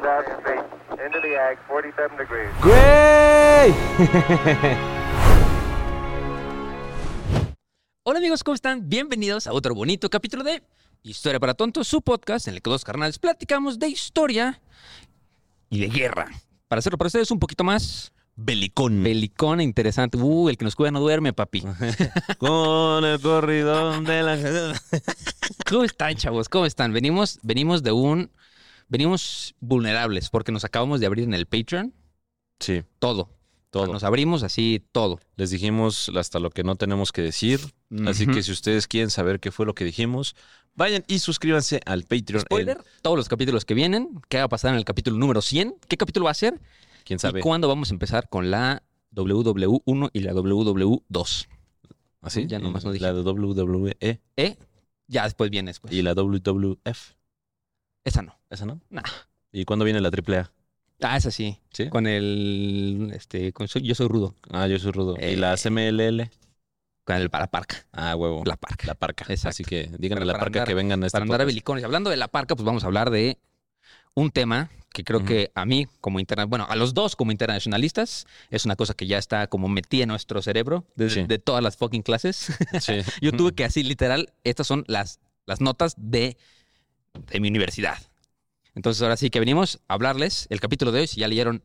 2,000 feet. Into the ag, 47 degrees. ¡Güey! Hola amigos, ¿cómo están? Bienvenidos a otro bonito capítulo de Historia para Tontos, su podcast en el que dos carnales platicamos de historia y de guerra. Para hacerlo para ustedes un poquito más Belicón. belicón e interesante. Uh, el que nos cuida no duerme, papi. Con el corridón de la... ¿Cómo están, chavos? ¿Cómo están? Venimos, venimos de un... Venimos vulnerables porque nos acabamos de abrir en el Patreon Sí, todo. todo. Nos abrimos así todo. Les dijimos hasta lo que no tenemos que decir. Así que si ustedes quieren saber qué fue lo que dijimos, vayan y suscríbanse al Patreon. Spoiler, todos los capítulos que vienen, ¿qué va a pasar en el capítulo número 100? ¿Qué capítulo va a ser? ¿Quién sabe? ¿Y cuándo vamos a empezar con la WW1 y la WW2? ¿Así? Ya nomás no dije. La de WWE ¿Eh? Ya después viene después. y la WWF. Esa no. ¿Esa no? Nah. ¿Y cuándo viene la AAA? Ah, esa sí. ¿Sí? Con el. Este. Con yo soy rudo. Ah, yo soy rudo. Eh. ¿Y la CMLL? Con el para parca. Ah, huevo. La parca. La parca. Exacto. Así que díganle a la parca andar- que vengan a este Para andar a podcast. bilicones. Hablando de la parca, pues vamos a hablar de un tema que creo que a mí, como interna bueno, a los dos como internacionalistas, es una cosa que ya está como metida en nuestro cerebro de, Sí. de todas las fucking clases. Sí. Yo tuve que así, literal, estas son las, las notas de, de mi universidad. Entonces, ahora sí que venimos a hablarles. El capítulo de hoy, si ya leyeron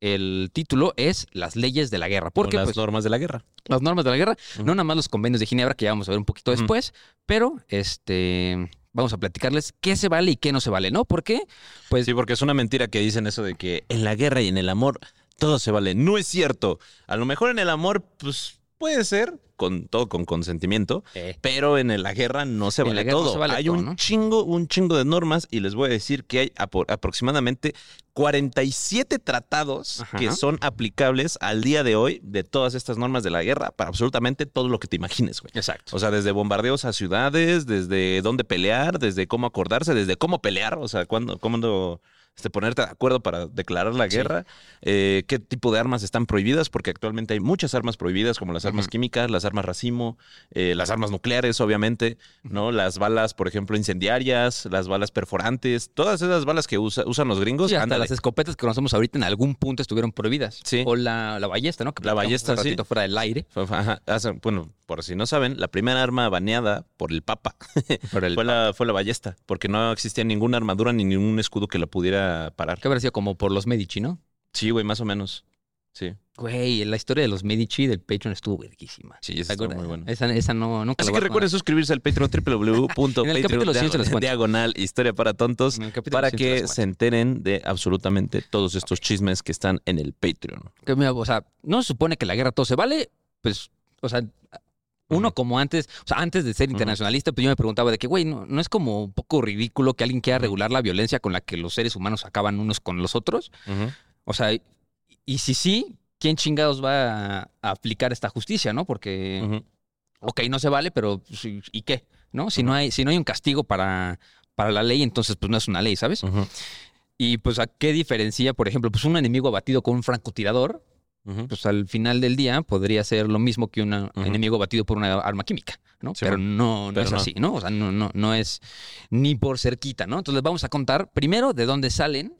el título, es Las leyes de la guerra. Porque las pues, normas de la guerra. las normas de la guerra, no nada más los convenios de Ginebra, que ya vamos a ver un poquito después, pero este vamos a platicarles qué se vale y qué no se vale, ¿no? Porque, pues, Sí, porque es una mentira que dicen eso de que en la guerra y en el amor todo se vale. No es cierto. A lo mejor en el amor, pues puede ser, con todo con consentimiento, eh, pero en la guerra no se En vale todo. se vale hay todo, un ¿no? chingo, un chingo de normas y les voy a decir que hay apro- aproximadamente 47 tratados Ajá. que son aplicables al día de hoy de todas estas normas de la guerra para absolutamente todo lo que te imagines, güey. exacto. O sea, desde bombardeos a ciudades, desde dónde pelear, desde cómo acordarse, desde cómo pelear, o sea, cuándo, cuándo este, ponerte de acuerdo para declarar la Sí. guerra, eh, qué tipo de armas están prohibidas, porque actualmente hay muchas armas prohibidas, como las armas químicas, las armas racimo, eh, las armas nucleares, obviamente, ¿no? Las balas, por ejemplo, incendiarias, las balas perforantes, todas esas balas que usa- usan los gringos, Sí, hasta ándale. las escopetas que conocemos ahorita en algún punto estuvieron prohibidas. Sí. O la, la ballesta, ¿no? Que La ballesta, sí. ratito fuera del aire. Ajá, hace- bueno, por si no saben, la primera arma baneada por el Papa Por el, fue, la, fue la ballesta, porque no existía ninguna armadura ni ningún escudo que la pudiera parar. ¿Qué habría sido como por los Medici, no? Sí, güey, más o menos. Sí. Güey, la historia de los Medici del Patreon estuvo verguísima. Sí, ¿Te esa estuvo muy buena. Esa, esa no, nunca Así la que recuerden suscribirse al Patreon En el capítulo 100 se los www.patreon cuento. diagonal historia para tontos para 100 se las que se enteren de absolutamente todos estos chismes que están en el Patreon. Que, mira, o sea, no se supone que la guerra todo se vale, pues, o sea, uno como antes, o sea, antes de ser internacionalista, pues yo me preguntaba de que, güey, ¿no, ¿no es como un poco ridículo que alguien quiera regular la violencia con la que los seres humanos acaban unos con los otros? O sea, y, y si sí, ¿quién chingados va a, a aplicar esta justicia, no? Porque, Ujú. ok, no se vale, pero pues, ¿y qué? ¿No? Si no hay, si no hay un castigo para, para la ley, entonces pues no es una ley, ¿sabes? Y pues a qué diferencia, por ejemplo, pues un enemigo abatido con un francotirador, Pues al final del día podría ser lo mismo que un enemigo batido por una arma química, ¿no? Sí, pero no, no Pero es no. así, ¿no? O sea, no, no, no es ni por cerquita, ¿no? Entonces les vamos a contar primero de dónde salen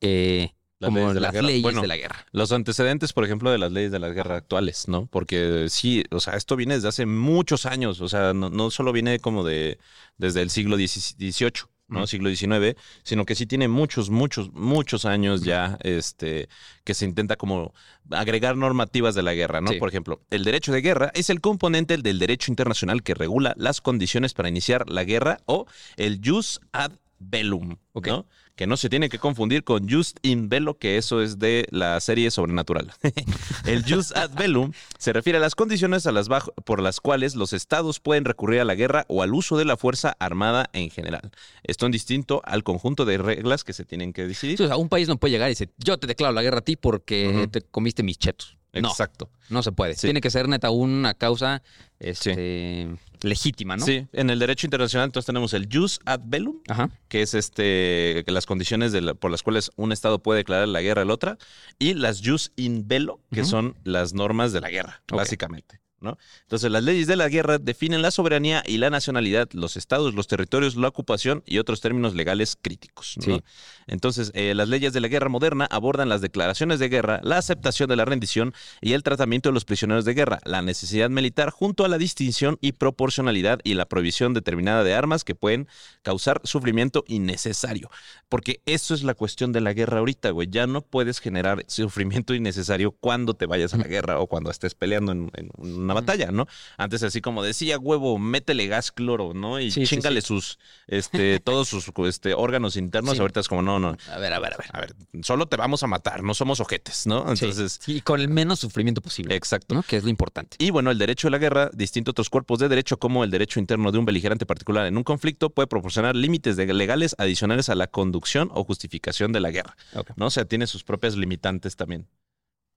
eh, Las como leyes de la las guerra. leyes Bueno, de la guerra. Los antecedentes, por ejemplo, de las leyes de la guerra actuales, ¿no? Porque sí, o sea, esto viene desde hace muchos años, o sea, no, no solo viene como de desde el siglo XVIII, ¿no? Siglo XIX, sino que sí tiene muchos, muchos, muchos años ya, este, que se intenta como agregar normativas de la guerra, ¿no? Sí. Por ejemplo, el derecho de guerra es el componente del derecho internacional que regula las condiciones para iniciar la guerra o el jus ad bellum, Ok. ¿no? Que no se tiene que confundir con just in bello, que eso es de la serie Sobrenatural. el just ad bellum se refiere a las condiciones a las bajo- por las cuales los estados pueden recurrir a la guerra o al uso de la fuerza armada en general. Esto en distinto al conjunto de reglas que se tienen que decidir. O sea, un país no puede llegar y decir, yo te declaro la guerra a ti porque te comiste mis chetos. No, Exacto. no se puede. Sí. Tiene que ser neta una causa este, legítima, ¿no? Sí, en el derecho internacional entonces tenemos el jus ad bellum, Ajá. que es este que las condiciones de la- por las cuales un estado puede declarar la guerra al otro, y las jus in bello, que son las normas de la guerra, básicamente. ¿No? Entonces, las leyes de la guerra definen la soberanía y la nacionalidad, los estados, los territorios, la ocupación y otros términos legales críticos. ¿no? Sí. Entonces, eh, las leyes de la guerra moderna abordan las declaraciones de guerra, la aceptación de la rendición y el tratamiento de los prisioneros de guerra, la necesidad militar junto a la distinción y proporcionalidad y la prohibición determinada de armas que pueden causar sufrimiento innecesario. Porque eso es la cuestión de la guerra ahorita, güey. Ya no puedes generar sufrimiento innecesario cuando te vayas a la guerra o cuando estés peleando en, en una batalla, ¿no? Antes así como decía, huevo, métele gas cloro, ¿no? Y Sí, sí, chingale sus, este, todos sus este, órganos internos. Ahorita es como, no, no. A ver, a ver, a ver. A ver, solo te vamos a matar, no somos ojetes, ¿no? Entonces, y con el menos sufrimiento posible. exacto. ¿no? Que es lo importante. Y bueno, el derecho de la guerra, distinto a otros cuerpos de derecho, como el derecho interno de un beligerante particular en un conflicto, puede proporcionar límites legales adicionales a la conducción o justificación de la guerra. ¿no? O sea, tiene sus propias limitantes también.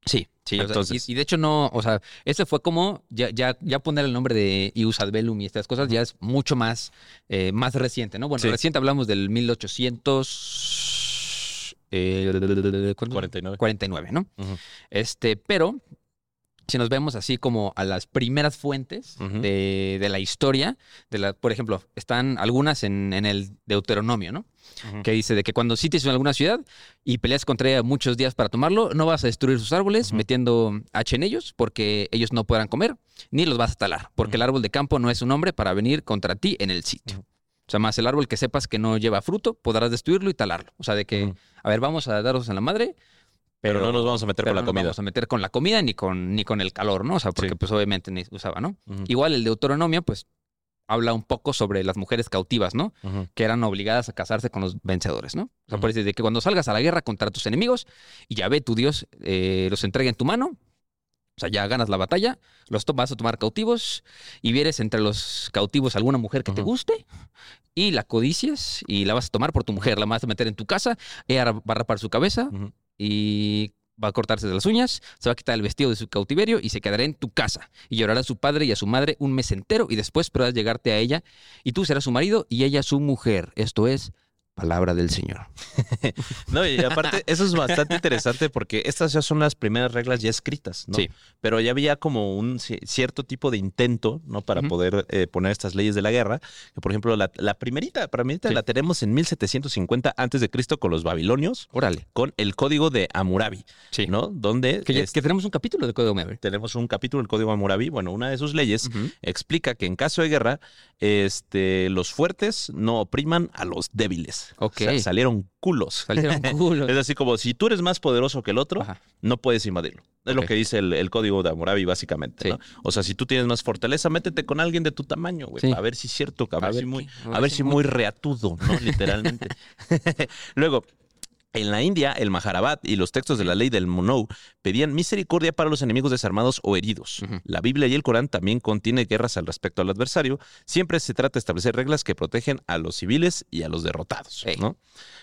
Sí, sí. o sea, y, y de hecho no, o sea, ese fue como ya, ya, ya poner el nombre de Ius ad bellum y estas cosas ya es mucho más, eh, más reciente, ¿no? Bueno, Sí. reciente hablamos del 1800... Eh, ¿cuándo? 49. 49, ¿no? Este, pero si nos vemos así como a las primeras fuentes de, de la historia, de la, por ejemplo, están algunas en, en el Deuteronomio, ¿no? Que dice de que cuando sities en alguna ciudad y peleas contra ella muchos días para tomarlo, no vas a destruir sus árboles metiendo H en ellos porque ellos no podrán comer, ni los vas a talar, porque el árbol de campo no es un hombre para venir contra ti en el sitio. O sea, más el árbol que sepas que no lleva fruto, podrás destruirlo y talarlo. O sea, de que, a ver, vamos a daros en la madre, Pero, no nos vamos a meter con la no nos comida. vamos a meter con la comida ni con, ni con el calor, ¿no? O sea, porque Sí. pues obviamente ni usaba, ¿no? Igual el Deuteronomio, pues, habla un poco sobre las mujeres cautivas, ¿no? Que eran obligadas a casarse con los vencedores, ¿no? O sea, por eso de que cuando salgas a la guerra contra tus enemigos y ya ve tu Dios eh, los entrega en tu mano, o sea, ya ganas la batalla, los vas a tomar cautivos y vieres entre los cautivos alguna mujer que te guste y la codicias y la vas a tomar por tu mujer, la vas a meter en tu casa, ella va a rapar su cabeza. Y va a cortarse de las uñas, se va a quitar el vestido de su cautiverio y se quedará en tu casa. Y llorará a su padre y a su madre un mes entero y después podrás llegarte a ella y tú serás su marido y ella su mujer. Esto es palabra del Señor. No, y aparte, eso es bastante interesante porque estas ya son las primeras reglas ya escritas, ¿no? Sí. Pero ya había como un ci- cierto tipo de intento, ¿no? Para poder eh, poner estas leyes de la guerra. Que, por ejemplo, la, la primerita, primerita Sí. la tenemos en 1750 antes de Cristo con los babilonios, Órale. con el Código de Hammurabi, Sí. ¿no? Donde Que, ya- este, que tenemos un capítulo de Código Maverick. tenemos un capítulo del Código de Hammurabi. Bueno, una de sus leyes explica que en caso de guerra, este, los fuertes no opriman a los débiles. Ok. O sea, salieron culos. Salieron culos. Es así como si tú eres más poderoso que el otro, Ajá. no puedes invadirlo. Es lo que dice el, el código de Hammurabi, básicamente. Sí. ¿no? O sea, si tú tienes más fortaleza, métete con alguien de tu tamaño, güey. Sí. A ver si es cierto, a, ver, si muy, a ver si muy reatudo, ¿no? Literalmente. Luego. En la India, el Maharabat y los textos de la ley del Monou pedían misericordia para los enemigos desarmados o heridos. La Biblia y el Corán también contienen guerras al respecto al adversario. Siempre se trata de establecer reglas que protegen a los civiles y a los derrotados.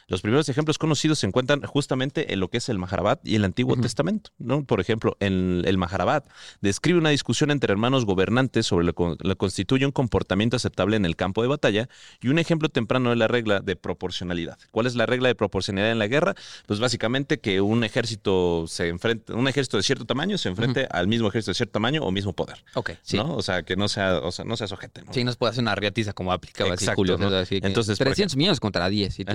Los primeros ejemplos conocidos se encuentran justamente en lo que es el Maharabat y el Antiguo. Testamento. ¿no? Por ejemplo, en el Maharabat describe una discusión entre hermanos gobernantes sobre lo que constituye un comportamiento aceptable en el campo de batalla y un ejemplo temprano de la regla de proporcionalidad. ¿Cuál es la regla de proporcionalidad en la guerra? Pues básicamente que un ejército se enfrente, un ejército de cierto tamaño se enfrente al mismo ejército de cierto tamaño o mismo poder. Ok, sí. ¿no? O sea, que no sea, o sea, no seas ojete. ¿no? Sí, nos puede hacer una riatiza como aplicaba así Exacto, Julio. ¿no? sea, así Entonces, por 300 millones contra 10 y tú-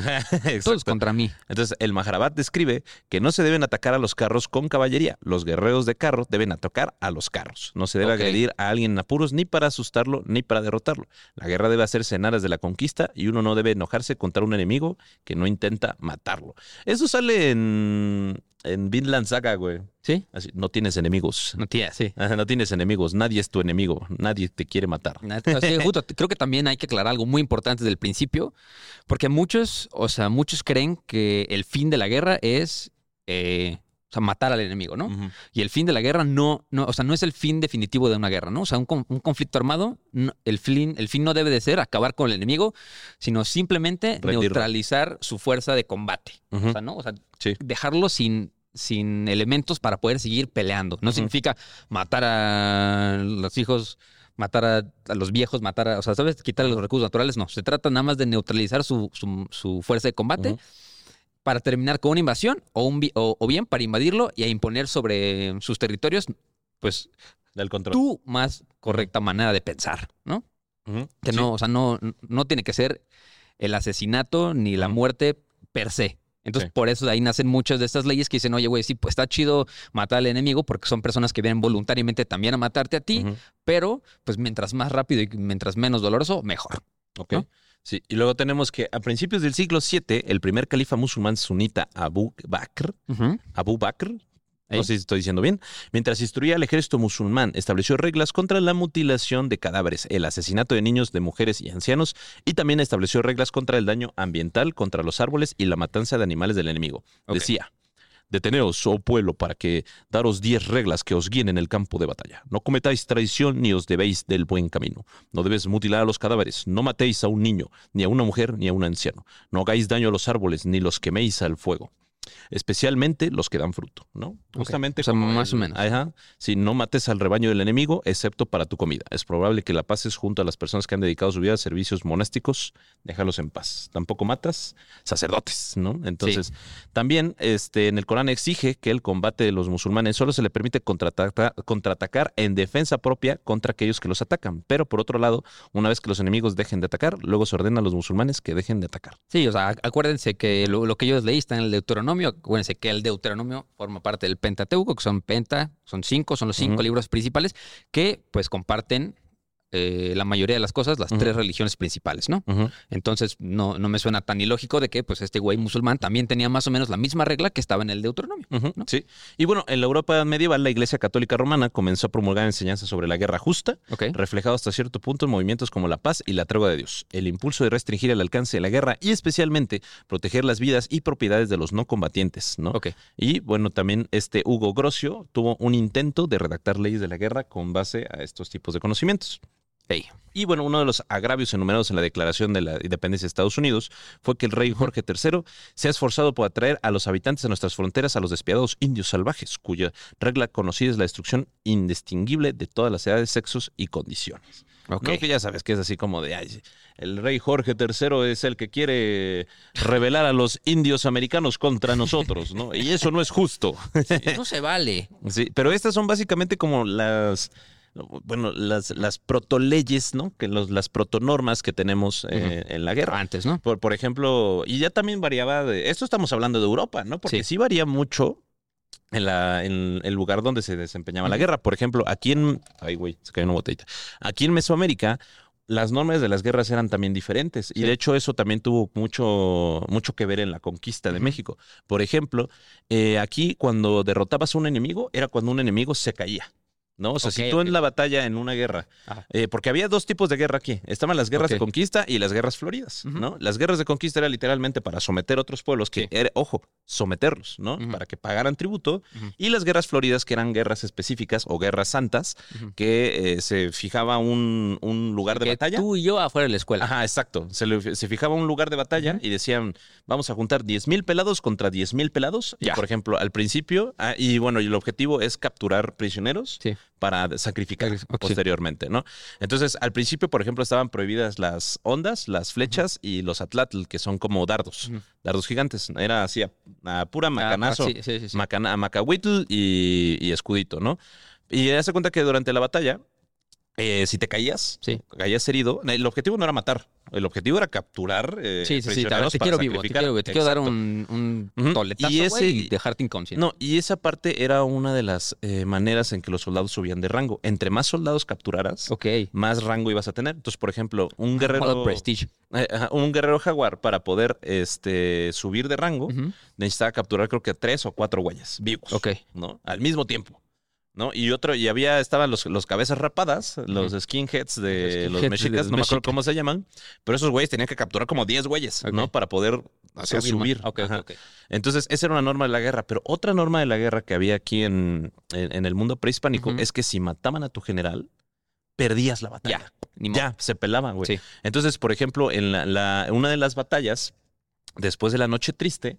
todos contra mí. Entonces, el Maharabat describe que no se deben atacar a los carros con caballería. Los guerreros de carro deben atacar a los carros. No se debe agredir a alguien en apuros ni para asustarlo ni para derrotarlo. La guerra debe hacerse en aras de la conquista y uno no debe enojarse contra un enemigo que no intenta matarlo. Eso sale en, en Vinland Saga, güey. ¿Sí? Así, no tienes enemigos. No tía, sí. No tienes enemigos. Nadie es tu enemigo. Nadie te quiere matar. Justo, creo que también hay que aclarar algo muy importante desde el principio, porque muchos, o sea, muchos creen que el fin de la guerra es eh, o sea, matar al enemigo, ¿no? Y el fin de la guerra no, no, o sea, no es el fin definitivo de una guerra, ¿no? O sea, un, un conflicto armado, no- el, fin, el fin no debe de ser acabar con el enemigo, sino simplemente neutralizar su fuerza de combate. O sea, ¿no? O sea, Sí. dejarlo sin, sin elementos para poder seguir peleando. No significa matar a los hijos, matar a, a los viejos, matar a, o sea, ¿sabes? Quitar los recursos naturales. No, se trata nada más de neutralizar su, su- su fuerza de combate. Para terminar con una invasión o, un, vi- o, o bien para invadirlo y a imponer sobre sus territorios, pues, Del control. tu más correcta manera de pensar, ¿no? Que Sí. no, o sea, no, no tiene que ser el asesinato ni la muerte per se. Entonces, Sí. por eso de ahí nacen muchas de estas leyes que dicen, oye, güey, sí, pues está chido matar al enemigo porque son personas que vienen voluntariamente también a matarte a ti, pero pues mientras más rápido y mientras menos doloroso, mejor. Ok. ¿no? Sí, y luego tenemos que a principios del siglo VII, el primer califa musulmán sunita Abu Bakr, Abu Bakr, no sé si estoy diciendo bien, mientras instruía al ejército musulmán, estableció reglas contra la mutilación de cadáveres, el asesinato de niños, de mujeres y ancianos, y también estableció reglas contra el daño ambiental, contra los árboles y la matanza de animales del enemigo. Decía, Deteneos, oh pueblo, para que daros diez reglas que os guíen en el campo de batalla. No cometáis traición ni os debéis del buen camino. No debéis mutilar a los cadáveres. No matéis a un niño, ni a una mujer, ni a un anciano. No hagáis daño a los árboles, ni los queméis al fuego. Especialmente los que dan fruto, ¿no? Justamente O sea, como más o menos. Ajá. Si no mates al rebaño del enemigo, excepto para tu comida. Es probable que la pases junto a las personas que han dedicado su vida a servicios monásticos. Déjalos en paz. Tampoco matas sacerdotes, ¿no? Entonces, también este, en el Corán exige que el combate de los musulmanes solo se le permite contraatacar, contraatacar en defensa propia contra aquellos que los atacan. Pero por otro lado, una vez que los enemigos dejen de atacar, luego se ordena a los musulmanes que dejen de atacar. Sí, o sea, ac- acuérdense que lo, lo que yo les leí está en el Deuteronomio. Acuérdense que el Deuteronomio forma parte del Pentateuco, que son penta, son cinco, son los cinco libros principales que pues comparten eh, la mayoría de las cosas, las tres religiones principales, ¿no? Entonces no, no me suena tan ilógico de que pues este güey musulmán también tenía más o menos la misma regla que estaba en el Deuteronomio. ¿no? Sí. Y bueno, en la Europa medieval, la Iglesia Católica Romana comenzó a promulgar enseñanzas sobre la guerra justa, reflejado hasta cierto punto en movimientos como la paz y la tregua de Dios, el impulso de restringir el alcance de la guerra y especialmente proteger las vidas y propiedades de los no combatientes, ¿no? Y bueno, también este Hugo Grocio tuvo un intento de redactar leyes de la guerra con base a estos tipos de conocimientos. Y bueno, uno de los agravios enumerados en la Declaración de la Independencia de Estados Unidos fue que el rey Jorge III se ha esforzado por atraer a los habitantes de nuestras fronteras a los despiadados indios salvajes, cuya regla conocida es la destrucción indistinguible de todas las edades, sexos y condiciones. Ok. ¿No? Que ya sabes que es así como de, ay, el rey Jorge III es el que quiere rebelar a los indios americanos contra nosotros, ¿no? Y eso no es justo. No se vale. Sí, pero estas son básicamente como las, bueno, las, las protoleyes, ¿no? Que los, las protonormas que tenemos eh, en la guerra. Antes, ¿no? Por, por ejemplo, y ya también variaba de, esto estamos hablando de Europa, ¿no? Porque Sí. sí, varía mucho en, la, en el lugar donde se desempeñaba la guerra. Por ejemplo, aquí en, ay, güey, se cayó una botellita. Aquí en Mesoamérica, las normas de las guerras eran también diferentes. Y de hecho, eso también tuvo mucho, mucho que ver en la conquista de. México. Por ejemplo, eh, aquí cuando derrotabas a un enemigo, era cuando un enemigo se caía. ¿No? O sea, si tú en la batalla, en una guerra, eh, porque había dos tipos de guerra aquí. Estaban las guerras de conquista y las guerras floridas. ¿no? Las guerras de conquista era literalmente para someter a otros pueblos, que Sí. era, ojo, someterlos, ¿no? Para que pagaran tributo. Y las guerras floridas, que eran guerras específicas o guerras santas, que eh, se fijaba un, un lugar de batalla. Tú y yo afuera de la escuela. Ajá, exacto. Se, le- se fijaba un lugar de batalla y decían, vamos a juntar 10 mil pelados contra 10 mil pelados. Y Ya. por ejemplo, al principio, ah, y bueno, y el objetivo es capturar prisioneros Sí. Para sacrificar posteriormente, ¿no? Entonces, al principio, por ejemplo, estaban prohibidas las ondas, las flechas y los atlatl, que son como dardos, dardos gigantes. Era así, a, a pura Ah, macanazo, sí, sí, sí, sí. macana- macahuitl y, y escudito, ¿no? Y hace cuenta que durante la batalla, eh, si te caías, Sí. caías herido, el objetivo no era matar, el objetivo era capturar. eh, Sí, sí, sí. Te, quiero vivo, te quiero, te quiero dar un, un toletazo, Y ese- y dejarte inconsciente. No, y esa parte era una de las eh, maneras en que los soldados subían de rango. Entre más soldados capturaras, más rango ibas a tener. Entonces, por ejemplo, un guerrero, Modo Prestige. eh, un guerrero jaguar para poder este, subir de rango necesitaba capturar creo que tres o cuatro güeyes vivos, Ok. ¿no? Al mismo tiempo. ¿No? Y otro, y había, estaban los, los cabezas rapadas, los skinheads de Los los skinheads mexicas, de no me acuerdo cómo se llaman, pero esos güeyes tenían que capturar como 10 güeyes, ¿no? Para poder hacer Subir. Entonces, esa era una norma de la guerra. Pero otra norma de la guerra que había aquí en, en- en el mundo prehispánico es que si mataban a tu general, perdías la batalla. Ya. Ya, se pelaban, güey. Sí. Entonces, por ejemplo, en la, la- una de las batallas, después de la noche triste,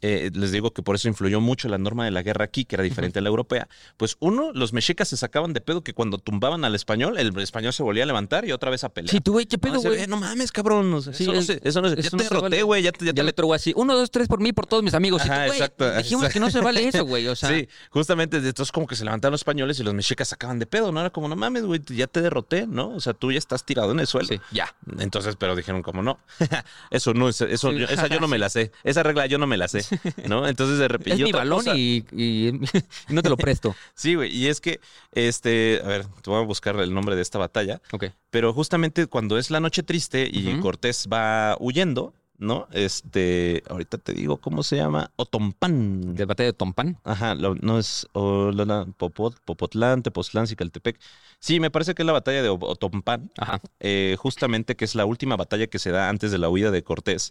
eh, les digo que por eso influyó mucho la norma de la guerra aquí, que era diferente a la europea. Pues uno, los mexicas se sacaban de pedo que cuando tumbaban al español, el español se volvía a levantar y otra vez a pelear. Sí, tú, güey, ¿qué pedo, güey? no mames, cabrón. o sea, Sí, eso, no es- se, eso no se- eso ya no te derroté, vale. güey. Ya te, ya te Ya le otro güey así, uno, dos, tres por mí, por todos mis amigos. Y tú, Ajá, güey, exacto, dijimos exacto. que no se vale eso, güey. O sea, sí, justamente de entonces como que se levantaron los españoles y los mexicas sacaban de pedo, ¿no? Era como, no mames, güey, ya te derroté, ¿no? O sea, tú ya estás tirado en el suelo. sí, ya. Entonces, pero dijeron como no. eso no, es- eso, Sí. yo- esa yo no me la sé. Esa regla yo no me la sé, ¿no? Entonces de repente. Es y mi balón cosa- y, y- y no te lo presto. Sí, güey, y es que, este, a ver, te voy a buscar el nombre de esta batalla, Ok. pero justamente cuando es la noche triste y. Cortés va huyendo, ¿no? Este, ahorita te digo cómo se llama, Otompán. De batalla de Tompán. Ajá, lo- no es o- la- la- Popot, Popotlán, Tepoztlán, Cicaltepec. Sí, me parece que es la batalla de O- Otompán, Ajá. eh, justamente que es la última batalla que se da antes de la huida de Cortés.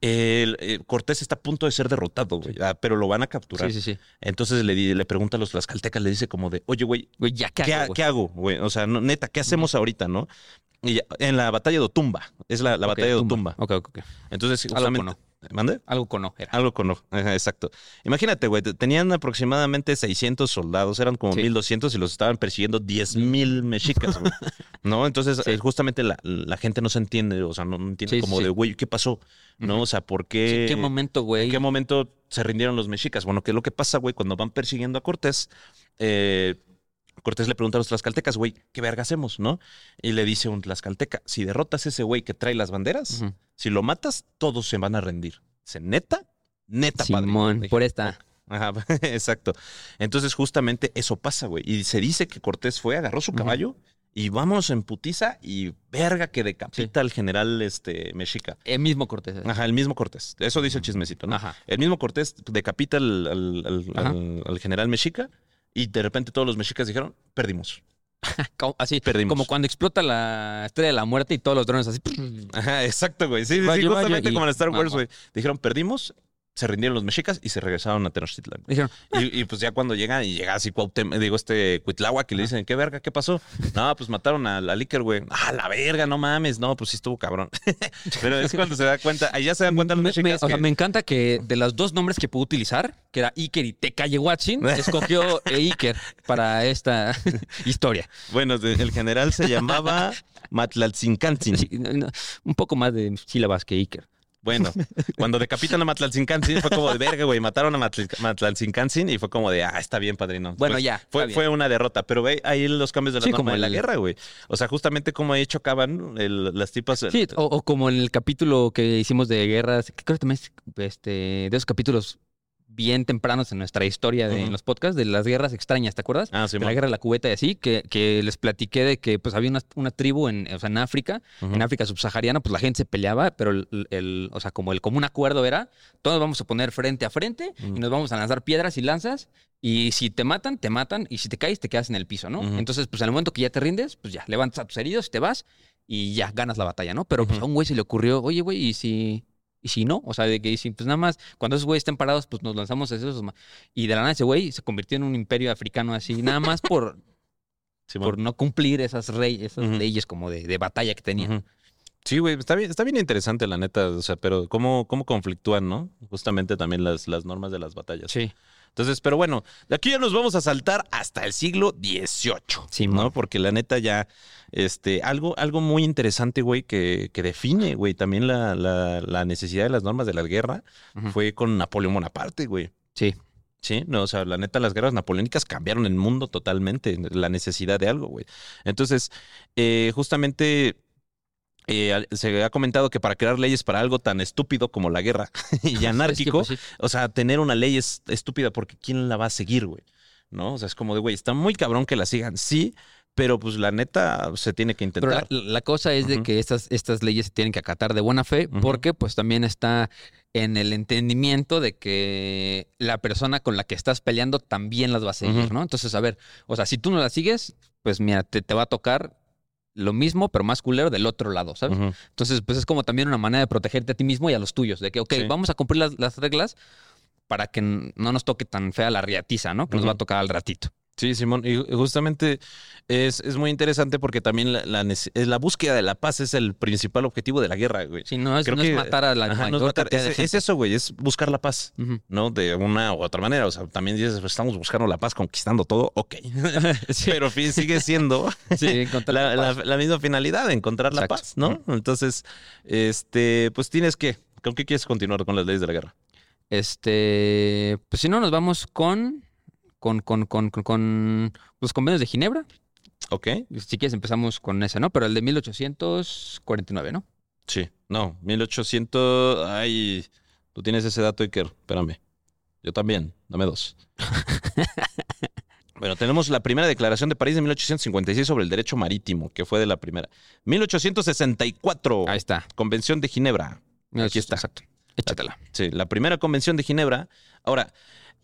Eh, Cortés está a punto de ser derrotado, güey, ah, pero lo van a capturar. Sí, sí, sí. Entonces le, le pregunta a los tlaxcaltecas, le dice como de, oye, güey, Güey, ya, ¿qué ¿qué, hago, ha- güey? qué hago, güey? O sea, no, neta, ¿qué hacemos ahorita, no? Y ya- en la batalla de Otumba, es la, batalla de Otumba. Ok, ok, ok. Entonces, Algo con justamente... ¿Mande? Algo con O era. Algo con... Ajá, exacto. Imagínate, güey, te- tenían aproximadamente 600 soldados, eran como Sí. 1200 y los estaban persiguiendo 10.000 mexicas, güey. ¿No? Entonces, Sí. eh, justamente la, la gente no se entiende, o sea, no, entiende Sí, como de, güey, ¿qué pasó? ¿No? O sea, ¿por qué? ¿En qué momento, güey? ¿En qué momento se rindieron los mexicas? Bueno, ¿qué es lo que pasa, güey? Cuando van persiguiendo a Cortés, eh, Cortés le pregunta a los tlaxcaltecas, güey, ¿qué verga hacemos, no? Y le dice un tlaxcalteca, si derrotas a ese güey que trae las banderas, si lo matas, todos se van a rendir. Dice, ¿neta? Neta, padre. Dije, por esta. Ajá, exacto. Entonces, justamente eso pasa, güey. Y se dice que Cortés fue, agarró su caballo y vámonos en putiza y verga que decapita al general este, mexica. El mismo Cortés. Ajá, el mismo Cortés. Eso dice el chismecito, ¿no? Ajá. El mismo Cortés decapita al, al- al- Ajá. al- al general mexica y de repente todos los mexicas dijeron, perdimos. Como- Así, Perdimos. como cuando explota la estrella de la muerte y todos los drones así. Ajá, exacto, güey. Sí, sí, sí, justamente como en Star Wars, güey. Dijeron, perdimos, se rindieron los mexicas y se regresaron a Tenochtitlan. Dijeron, Y, y, pues ya cuando llegan y llega así Cuauhtémoc, digo este Cuitláhuac que le dicen, ¿qué verga? ¿Qué pasó? No, pues mataron a la Licker, güey. Ah, la verga, no mames. No, pues sí estuvo cabrón. Pero es cuando se da cuenta, ahí ya se dan cuenta los me, me- mexicas o sea, que- me encanta que de los dos nombres que pudo utilizar, que era Iker y Tecayehuatzin, escogió eh, Iker para esta historia. Bueno, el general se llamaba Matlaltzincantzin. Sí, no, no, un poco más de sílabas que Iker. Bueno, cuando decapitan a Matlaltzincantzin fue como de verga, güey. Mataron a Matl- Matlaltzincantzin y fue como de, ah, está bien, padrino. Bueno, Pues, ya, Fue, fue una derrota, pero ve ahí los cambios de la Sí, norma como de la el- guerra, güey. O sea, justamente como ahí chocaban el- las tipas. Sí, o, o como en el capítulo que hicimos de guerras, que creo que también es este, de esos capítulos bien tempranos en nuestra historia de en los podcasts, de las guerras extrañas, ¿te acuerdas? Ah, sí, de la guerra de la cubeta y así, que, que les platiqué de que pues había una, una tribu en, o sea, en África, en África subsahariana, pues la gente se peleaba, pero el, el- o sea, como el común acuerdo era, todos vamos a poner frente a frente y nos vamos a lanzar piedras y lanzas, y si te matan, te matan, y si te caes, te quedas en el piso, ¿no? Entonces, pues en el momento que ya te rindes, pues ya, levantas a tus heridos y te vas, y ya, ganas la batalla, ¿no? Pero pues a un güey se le ocurrió, oye, güey, ¿y si...? Y si no, o sea, de que si, pues nada más, cuando esos güeyes estén parados, pues nos lanzamos a esos. Y de la nada ese güey se convirtió en un imperio africano así, nada más por, Sí, por no cumplir esas, rey, esas leyes como de, de batalla que tenían. Sí, güey, está bien, está bien interesante, la neta, o sea, pero cómo, cómo conflictúan, ¿no? Justamente también las, las normas de las batallas. Sí. Entonces, pero bueno, de aquí ya nos vamos a saltar hasta el siglo XVIII, Sí, ¿no? mo. Porque la neta ya, este, algo, algo muy interesante, güey, que, que define, güey, también la, la, la necesidad de las normas de la guerra fue con Napoleón Bonaparte, güey. Sí. Sí, no, o sea, la neta, las guerras napoleónicas cambiaron el mundo totalmente, la necesidad de algo, güey. Entonces, eh, justamente eh, se ha comentado que para crear leyes para algo tan estúpido como la guerra y Es que, anárquico, pues, sí. o sea, tener una ley es estúpida porque ¿quién la va a seguir, güey? ¿No? O sea, es como de, güey, está muy cabrón que la sigan, sí, pero pues la neta se tiene que Pero intentar. la, la cosa es de que estas, estas leyes se tienen que acatar de buena fe porque pues también está en el entendimiento de que la persona con la que estás peleando también las va a seguir. ¿no? Entonces, a ver, o sea, si tú no las sigues, pues mira, te, te va a tocar lo mismo, pero más culero del otro lado, ¿sabes? Entonces, pues es como también una manera de protegerte a ti mismo y a los tuyos, de que, ok, Sí. vamos a cumplir las, las reglas para que no nos toque tan fea la riatiza, ¿no? Que nos va a tocar al ratito. Sí, Simón, y justamente es, es muy interesante porque también la, la la búsqueda de la paz es el principal objetivo de la guerra, güey. Sí, no es, Creo no es matar a la Ajá, no es matar, es, gente. es eso, güey, es buscar la paz. ¿no? De una u otra manera. O sea, también dices, pues, estamos buscando la paz, conquistando todo, ok. Sí. Pero sigue siendo Sí, la, misma finalidad, encontrar la paz, ¿no? Entonces, este, pues tienes que, ¿con qué quieres continuar con las leyes de la guerra? Este, pues si no, nos vamos con, con, con, con, con, los convenios de Ginebra. ¿Ok? Si quieres empezamos con ese, ¿no? Pero el de 1849, ¿no? Sí. No, 1800, ay, tú tienes ese dato, Iker, espérame. Yo también, dame dos. Bueno, tenemos la primera declaración de París de 1856 sobre el derecho marítimo, que fue de la primera. 1864, Ahí está. Convención de Ginebra. Aquí está. Exacto. Échatela. Sí, la primera convención de Ginebra. Ahora,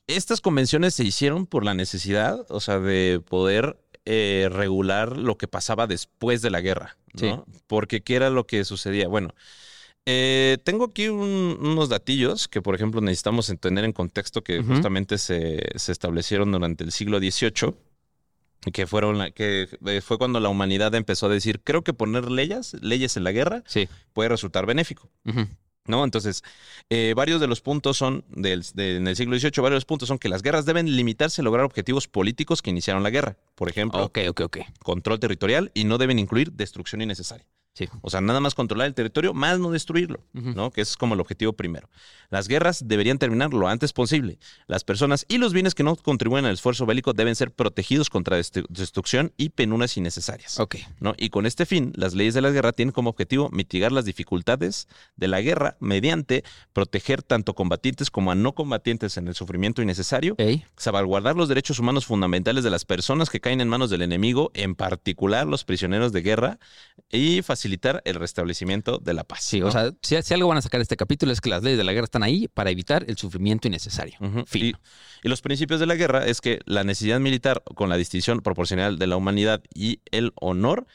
estas convenciones se hicieron por la necesidad, o sea, de poder eh, regular lo que pasaba después de la guerra, ¿no? Porque ¿qué era lo que sucedía? Bueno, eh, tengo aquí un- unos datillos que, por ejemplo, necesitamos tener en contexto que justamente se, se establecieron durante el siglo XVIII. Que fueron la- que eh, fue cuando la humanidad empezó a decir, creo que poner leyes, leyes en la guerra Sí. puede resultar benéfico. ¿No? Entonces, eh, varios de los puntos son, del, de- en el siglo XVIII, varios de los puntos son que las guerras deben limitarse a lograr objetivos políticos que iniciaron la guerra. Por ejemplo, control territorial y no deben incluir destrucción innecesaria. Sí. O sea, nada más controlar el territorio, más no destruirlo. ¿no? Que ese es como el objetivo primero. Las guerras deberían terminar lo antes posible. Las personas y los bienes que no contribuyen al esfuerzo bélico deben ser protegidos contra destru- destrucción y penuras innecesarias. Ok. ¿no? Y con este fin, las leyes de la guerra tienen como objetivo mitigar las dificultades de la guerra mediante proteger tanto combatientes como a no combatientes en el sufrimiento innecesario, salvaguardar los derechos humanos fundamentales de las personas que caen en manos del enemigo, en particular los prisioneros de guerra, y facilitar el restablecimiento de la paz. Sí, ¿no? o sea, si, si algo van a sacar este capítulo es que las leyes de la guerra están ahí para evitar el sufrimiento innecesario. Fin. Y, y los principios de la guerra es que la necesidad militar con la distinción proporcional de la humanidad y el honor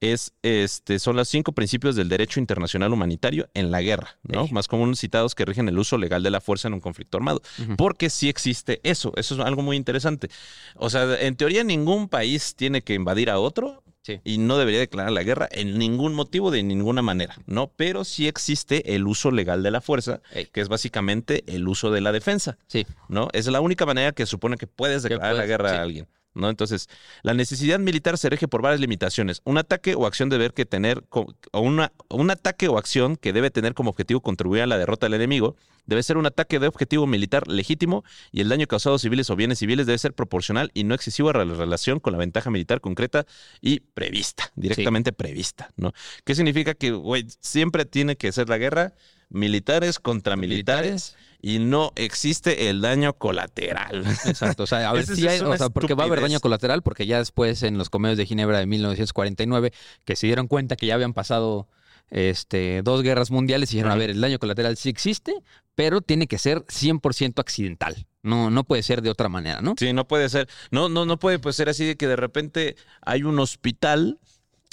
es, este, son los cinco principios del derecho internacional humanitario en la guerra, ¿no? Más comunes citados que rigen el uso legal de la fuerza en un conflicto armado. Porque sí existe eso, eso es algo muy interesante. O sea, en teoría ningún país tiene que invadir a otro Sí. y no debería declarar la guerra en ningún motivo, de ninguna manera, ¿no? Pero sí existe el uso legal de la fuerza, Ey. que es básicamente el uso de la defensa. Sí. ¿no? Es la única manera que supone que puedes declarar la guerra sí. a alguien, ¿no? Entonces, la necesidad militar se rige por varias limitaciones. Un ataque o acción debe que tener, o una, un ataque o acción que debe tener como objetivo contribuir a la derrota del enemigo, debe ser un ataque de objetivo militar legítimo y el daño causado a civiles o bienes civiles debe ser proporcional y no excesivo a la relación con la ventaja militar concreta y prevista, directamente prevista, ¿no? ¿Qué significa que, güey, siempre tiene que ser la guerra militares contra militares y no existe el daño colateral. Exacto. O sea, a ver si hay, o sea, porque va a haber daño colateral, porque ya después en los convenios de Ginebra de 1949, que se dieron cuenta que ya habían pasado este, dos guerras mundiales y dijeron, a ver, el daño colateral sí existe, pero tiene que ser 100% accidental. No, no puede ser de otra manera, ¿no? Sí, no puede ser. No, no, no puede pues, ser así de que de repente hay un hospital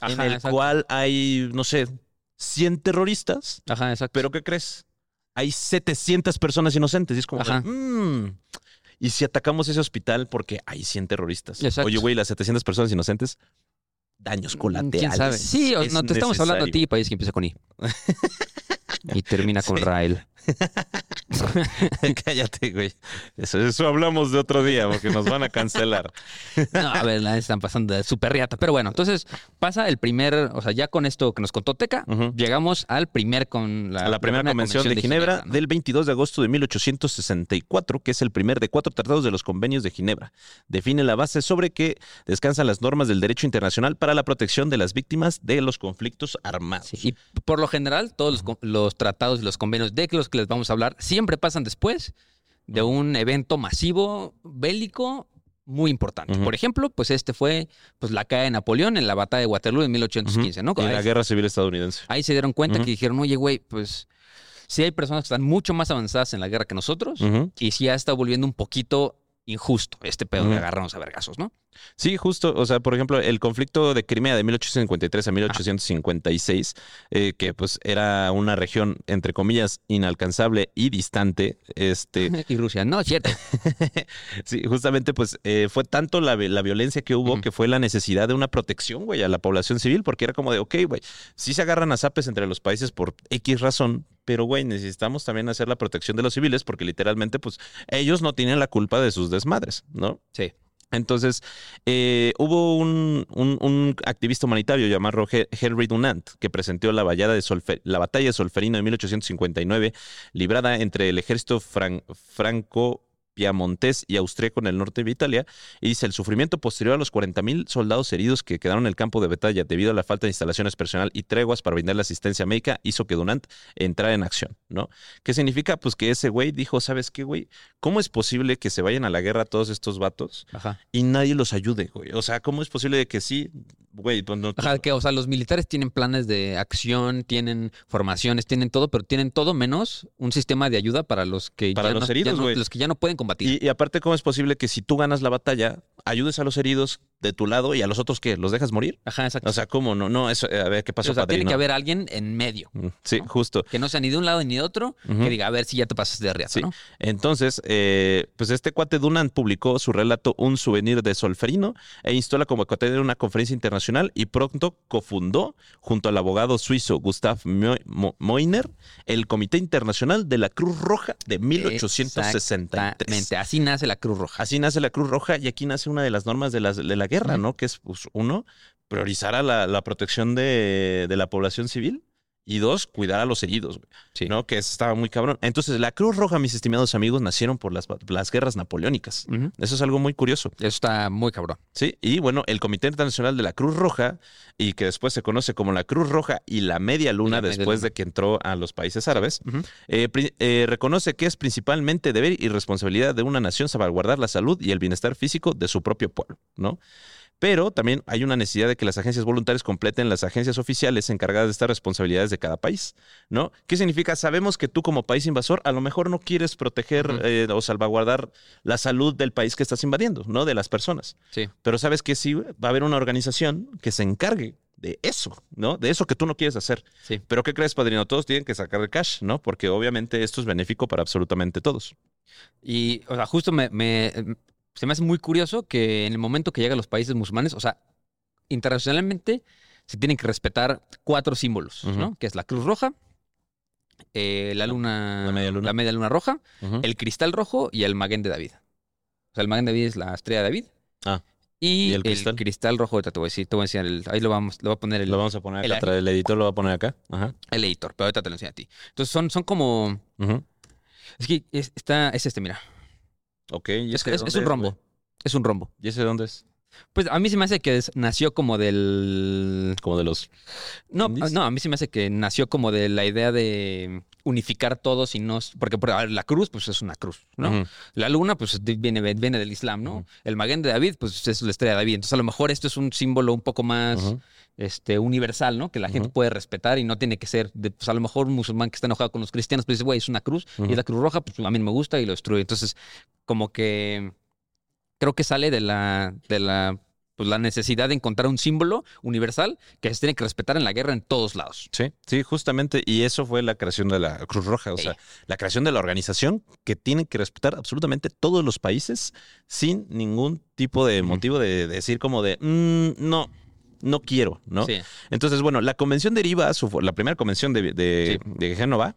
en el exacto. cual hay, no sé, 100 terroristas, Ajá, exacto. pero ¿qué crees? Hay 700 personas inocentes. Y es como. "Mm, ¿y si atacamos ese hospital porque hay 100 terroristas? Exacto. Oye, güey, las 700 personas inocentes, daños colaterales. ¿Quién sabe? Sí, o- no, te estamos hablando a ti, país que empieza con I. y termina con Sí. Rael. Cállate, güey. Eso, eso hablamos de otro día porque nos van a cancelar. No, a ver, la están pasando de súper riata. Pero bueno, entonces pasa el primer, o sea, ya con esto que nos contó Teca, llegamos al primer con la, a la primera convención de Ginebra ¿no? del 22 de agosto de 1864, que es el primer de cuatro tratados de los convenios de Ginebra. Define la base sobre que descansan las normas del derecho internacional para la protección de las víctimas de los conflictos armados. Sí, y por lo general, todos los, tratados y los convenios de los que les vamos a hablar siempre pasan después de un evento masivo bélico muy importante. Por ejemplo, pues este fue pues la caída de Napoleón en la batalla de Waterloo en 1815, ¿no? Y la guerra civil estadounidense. Ahí se dieron cuenta que dijeron, oye, güey, pues sí hay personas que están mucho más avanzadas en la guerra que nosotros y sí ya está volviendo un poquito injusto este pedo de Ujú. agarrarnos a vergazos, ¿no? Sí, justo, o sea, por ejemplo, el conflicto de Crimea de 1853 a 1856, eh, que pues era una región, entre comillas, inalcanzable y distante, este, Y Rusia, no, cierto. sí, justamente pues eh, fue tanto la, la violencia que hubo que fue la necesidad de una protección, güey, a la población civil, porque era como de, ok, güey, sí se agarran a zapes entre los países por X razón, pero, güey, necesitamos también hacer la protección de los civiles porque literalmente, pues, ellos no tienen la culpa de sus desmadres, ¿no? Sí. Entonces, eh, hubo un, un- un activista humanitario llamado He- Henry Dunant que presentó la, vallada de la batalla de Solferino de 1859, librada entre el ejército fran- franco piamontés y austríaco en el norte de Italia, y dice el sufrimiento posterior a los 40.000 soldados heridos que quedaron en el campo de batalla debido a la falta de instalaciones personal y treguas para brindar la asistencia médica hizo que Dunant entrara en acción, ¿no? ¿Qué significa? Pues que ese güey dijo, ¿sabes qué, güey? ¿Cómo es posible que se vayan a la guerra todos estos vatos Ajá. y nadie los ayude, güey. O sea, ¿cómo es posible de que sí, güey? Pues no, Ajá, que, o sea, los militares tienen planes de acción, tienen formaciones, tienen todo, pero tienen todo menos un sistema de ayuda para los que, Para ya, los no, ya heridos, no- güey. los que ya no pueden combatir. y, y aparte, ¿cómo es posible que si tú ganas la batalla, ayudes a los heridos de tu lado y a los otros que los dejas morir? Ajá, exacto. O sea, ¿cómo? No, no, eso, a ver, ¿qué pasó, o sea, tiene que haber alguien en medio, Mm, Sí, ¿no? justo. que no sea ni de un lado ni de otro, que diga, a ver si ya te pasas de riata, Sí. ¿no? Entonces, eh, pues este cuate Dunant publicó su relato Un souvenir de Solferino e instó la convocatoria de una conferencia internacional y pronto cofundó, junto al abogado suizo Gustav Mo- Mo- Moiner, el Comité Internacional de la Cruz Roja de 1863. Exactamente, así nace la Cruz Roja. Así nace la Cruz Roja y aquí nace una de las normas de, las- de la guerra. ¿no? Que es, pues, uno, priorizar a la, la protección de, de la población civil y dos, cuidar a los heridos, güey, Sí. ¿no? Que estaba muy cabrón. Entonces, la Cruz Roja, mis estimados amigos, nacieron por las, las guerras napoleónicas. Eso es algo muy curioso, Eso está muy cabrón. ¿sí? Y bueno, el Comité Internacional de la Cruz Roja, y que después se conoce como la Cruz Roja y la Media Luna, La Media después Luna. de que entró a los países árabes, eh, eh, reconoce que es principalmente deber y responsabilidad de una nación salvaguardar la salud y el bienestar físico de su propio pueblo, ¿no? Pero también hay una necesidad de que las agencias voluntarias completen las agencias oficiales encargadas de estas responsabilidades de cada país, ¿no? ¿Qué significa? Sabemos que tú como país invasor a lo mejor no quieres proteger eh, o salvaguardar la salud del país que estás invadiendo, ¿no? De las personas. Sí. Pero sabes que sí va a haber una organización que se encargue de eso, ¿no? De eso que tú no quieres hacer. Sí. Pero ¿qué crees, padrino? Todos tienen que sacar el cash, ¿no? Porque obviamente esto es benéfico para absolutamente todos. Y, o sea, justo me, me- se me hace muy curioso que en el momento que llegan los países musulmanes, o sea, internacionalmente se tienen que respetar cuatro símbolos. ¿no? Que es la Cruz Roja, eh, la luna, La media luna. la media luna roja, el cristal rojo y el maguen de David. O sea, el maguen de David es la estrella de David. Ah. Y, ¿Y el el, cristal? cristal? rojo, ahorita te voy a decir, te voy a enseñar el- ahí lo vamos, lo voy a poner el, Lo vamos a poner el- acá atrás. El editor lo va a poner acá. Ajá. el editor, pero ahorita te lo enseño a ti. Entonces son, son como, es que es, está, es este, mira, Ok. ¿y es, es- es un rombo, es un rombo. ¿Y ese de dónde es? Pues a mí se me hace que es- nació como del... Como de los... No, ¿Indies? no, a mí se me hace que nació como de la idea de unificar todos y no... Porque por- la cruz, pues es una cruz, ¿no? La luna, pues viene, viene del Islam, ¿no? El maguen de David, pues es la estrella de David. Entonces a lo mejor esto es un símbolo un poco más. Este, universal, ¿no? Que la gente puede respetar y no tiene que ser... De, pues a lo mejor un musulmán que está enojado con los cristianos, pues dice, güey, es una cruz y es la cruz roja, pues a mí no me gusta y lo destruye. Entonces, como que creo que sale de la... De la pues la necesidad de encontrar un símbolo universal que se tiene que respetar en la guerra en todos lados. Sí, sí, justamente. Y eso fue la creación de la Cruz Roja. O Sí. sea, la creación de la organización que tiene que respetar absolutamente todos los países sin ningún tipo de motivo de, decir como de, "Mm, no, no quiero, ¿no? Sí. Entonces, bueno, la convención deriva, su, la primera convención de, de, de Génova,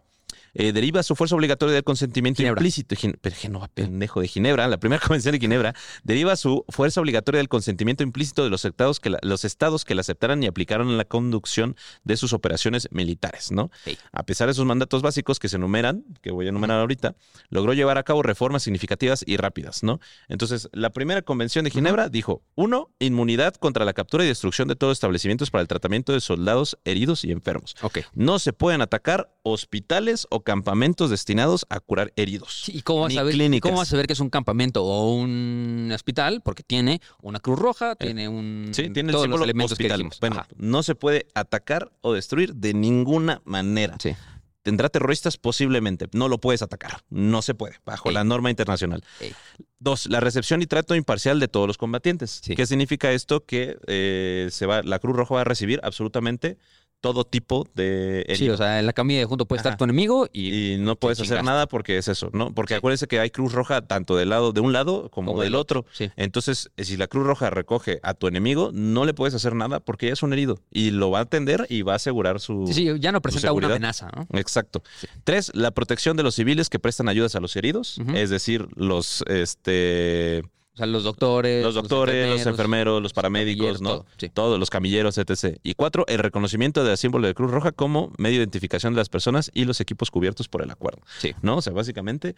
eh, deriva su fuerza obligatoria del consentimiento Ginebra. implícito. Pero Génova, pendejo de Ginebra, la primera convención de Ginebra, deriva su fuerza obligatoria del consentimiento implícito de los estados que la, los estados que la aceptaran y aplicaron en la conducción de sus operaciones militares, ¿no? A pesar de sus mandatos básicos que se enumeran, que voy a enumerar ahorita, logró llevar a cabo reformas significativas y rápidas, ¿no? Entonces, la primera convención de Ginebra dijo, uno, inmunidad contra la captura y destrucción de todos los establecimientos para el tratamiento de soldados heridos y enfermos. Ok. No se pueden atacar hospitales o campamentos destinados a curar heridos. Sí, ¿Y cómo vas, a ver, clínicas. cómo vas a ver que es un campamento o un hospital? Porque tiene una cruz roja, tiene un. Eh, Sí, tiene el todos los elementos hospital. Bueno, Ajá. no se puede atacar o destruir de ninguna manera. Sí. ¿Tendrá terroristas? Posiblemente. No lo puedes atacar. No se puede, bajo Ey. la norma internacional. Ey. Dos, la recepción y trato imparcial de todos los combatientes. Sí. ¿Qué significa esto? Que eh, se va, la Cruz Roja va a recibir absolutamente todo tipo de Sí, o sea, en la camilla de junto puede estar tu enemigo y. y no puedes hacer nada porque es eso, ¿no? Porque Sí. acuérdense que hay Cruz Roja tanto del lado de un lado como, Como del otro. Sí. Entonces, eh, si la Cruz Roja recoge a tu enemigo, no le puedes hacer nada porque ya es un herido y lo va a atender y va a asegurar su Sí, sí, ya no presenta una amenaza, ¿no? Exacto. Tres, la protección de los civiles que prestan ayudas a los heridos, es decir, los este O sea, los doctores. los doctores, los enfermeros, los paramédicos, ¿no? todo, sí. Todos los camilleros, etc. Y cuatro, el reconocimiento del símbolo de Cruz Roja como medio de identificación de las personas y los equipos cubiertos por el acuerdo. Sí. ¿No? O sea, básicamente,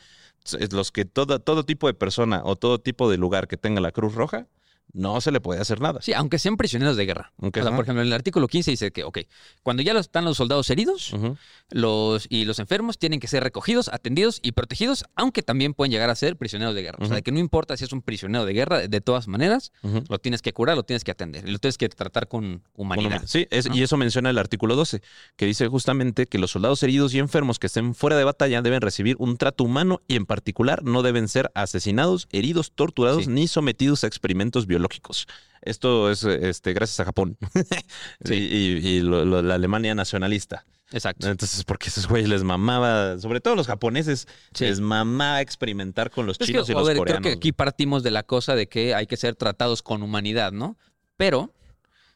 es los que todo, todo tipo de persona o todo tipo de lugar que tenga la Cruz Roja, no se le puede hacer nada. Sí, aunque sean prisioneros de guerra. Aunque o sea, por ejemplo, en el artículo 15 dice que, ok, cuando ya están los soldados heridos los, y los enfermos tienen que ser recogidos, atendidos y protegidos, aunque también pueden llegar a ser prisioneros de guerra. O sea, que no importa si es un prisionero de guerra, de todas maneras, lo tienes que curar, lo tienes que atender lo tienes que tratar con humanidad. Bueno, Sí, es- ¿no? y eso menciona el artículo 12, que dice justamente que los soldados heridos y enfermos que estén fuera de batalla deben recibir un trato humano y en particular no deben ser asesinados, heridos, torturados Sí. ni sometidos a experimentos biológicos. Esto es este, gracias a Japón Sí. y, y- y lo- lo- la Alemania nacionalista. Exacto. Entonces, porque esos güeyes les mamaba, sobre todo los japoneses, Sí. les mamaba experimentar con los Es que, chinos y a los ver, coreanos. creo que aquí partimos de la cosa de que hay que ser tratados con humanidad, ¿no? Pero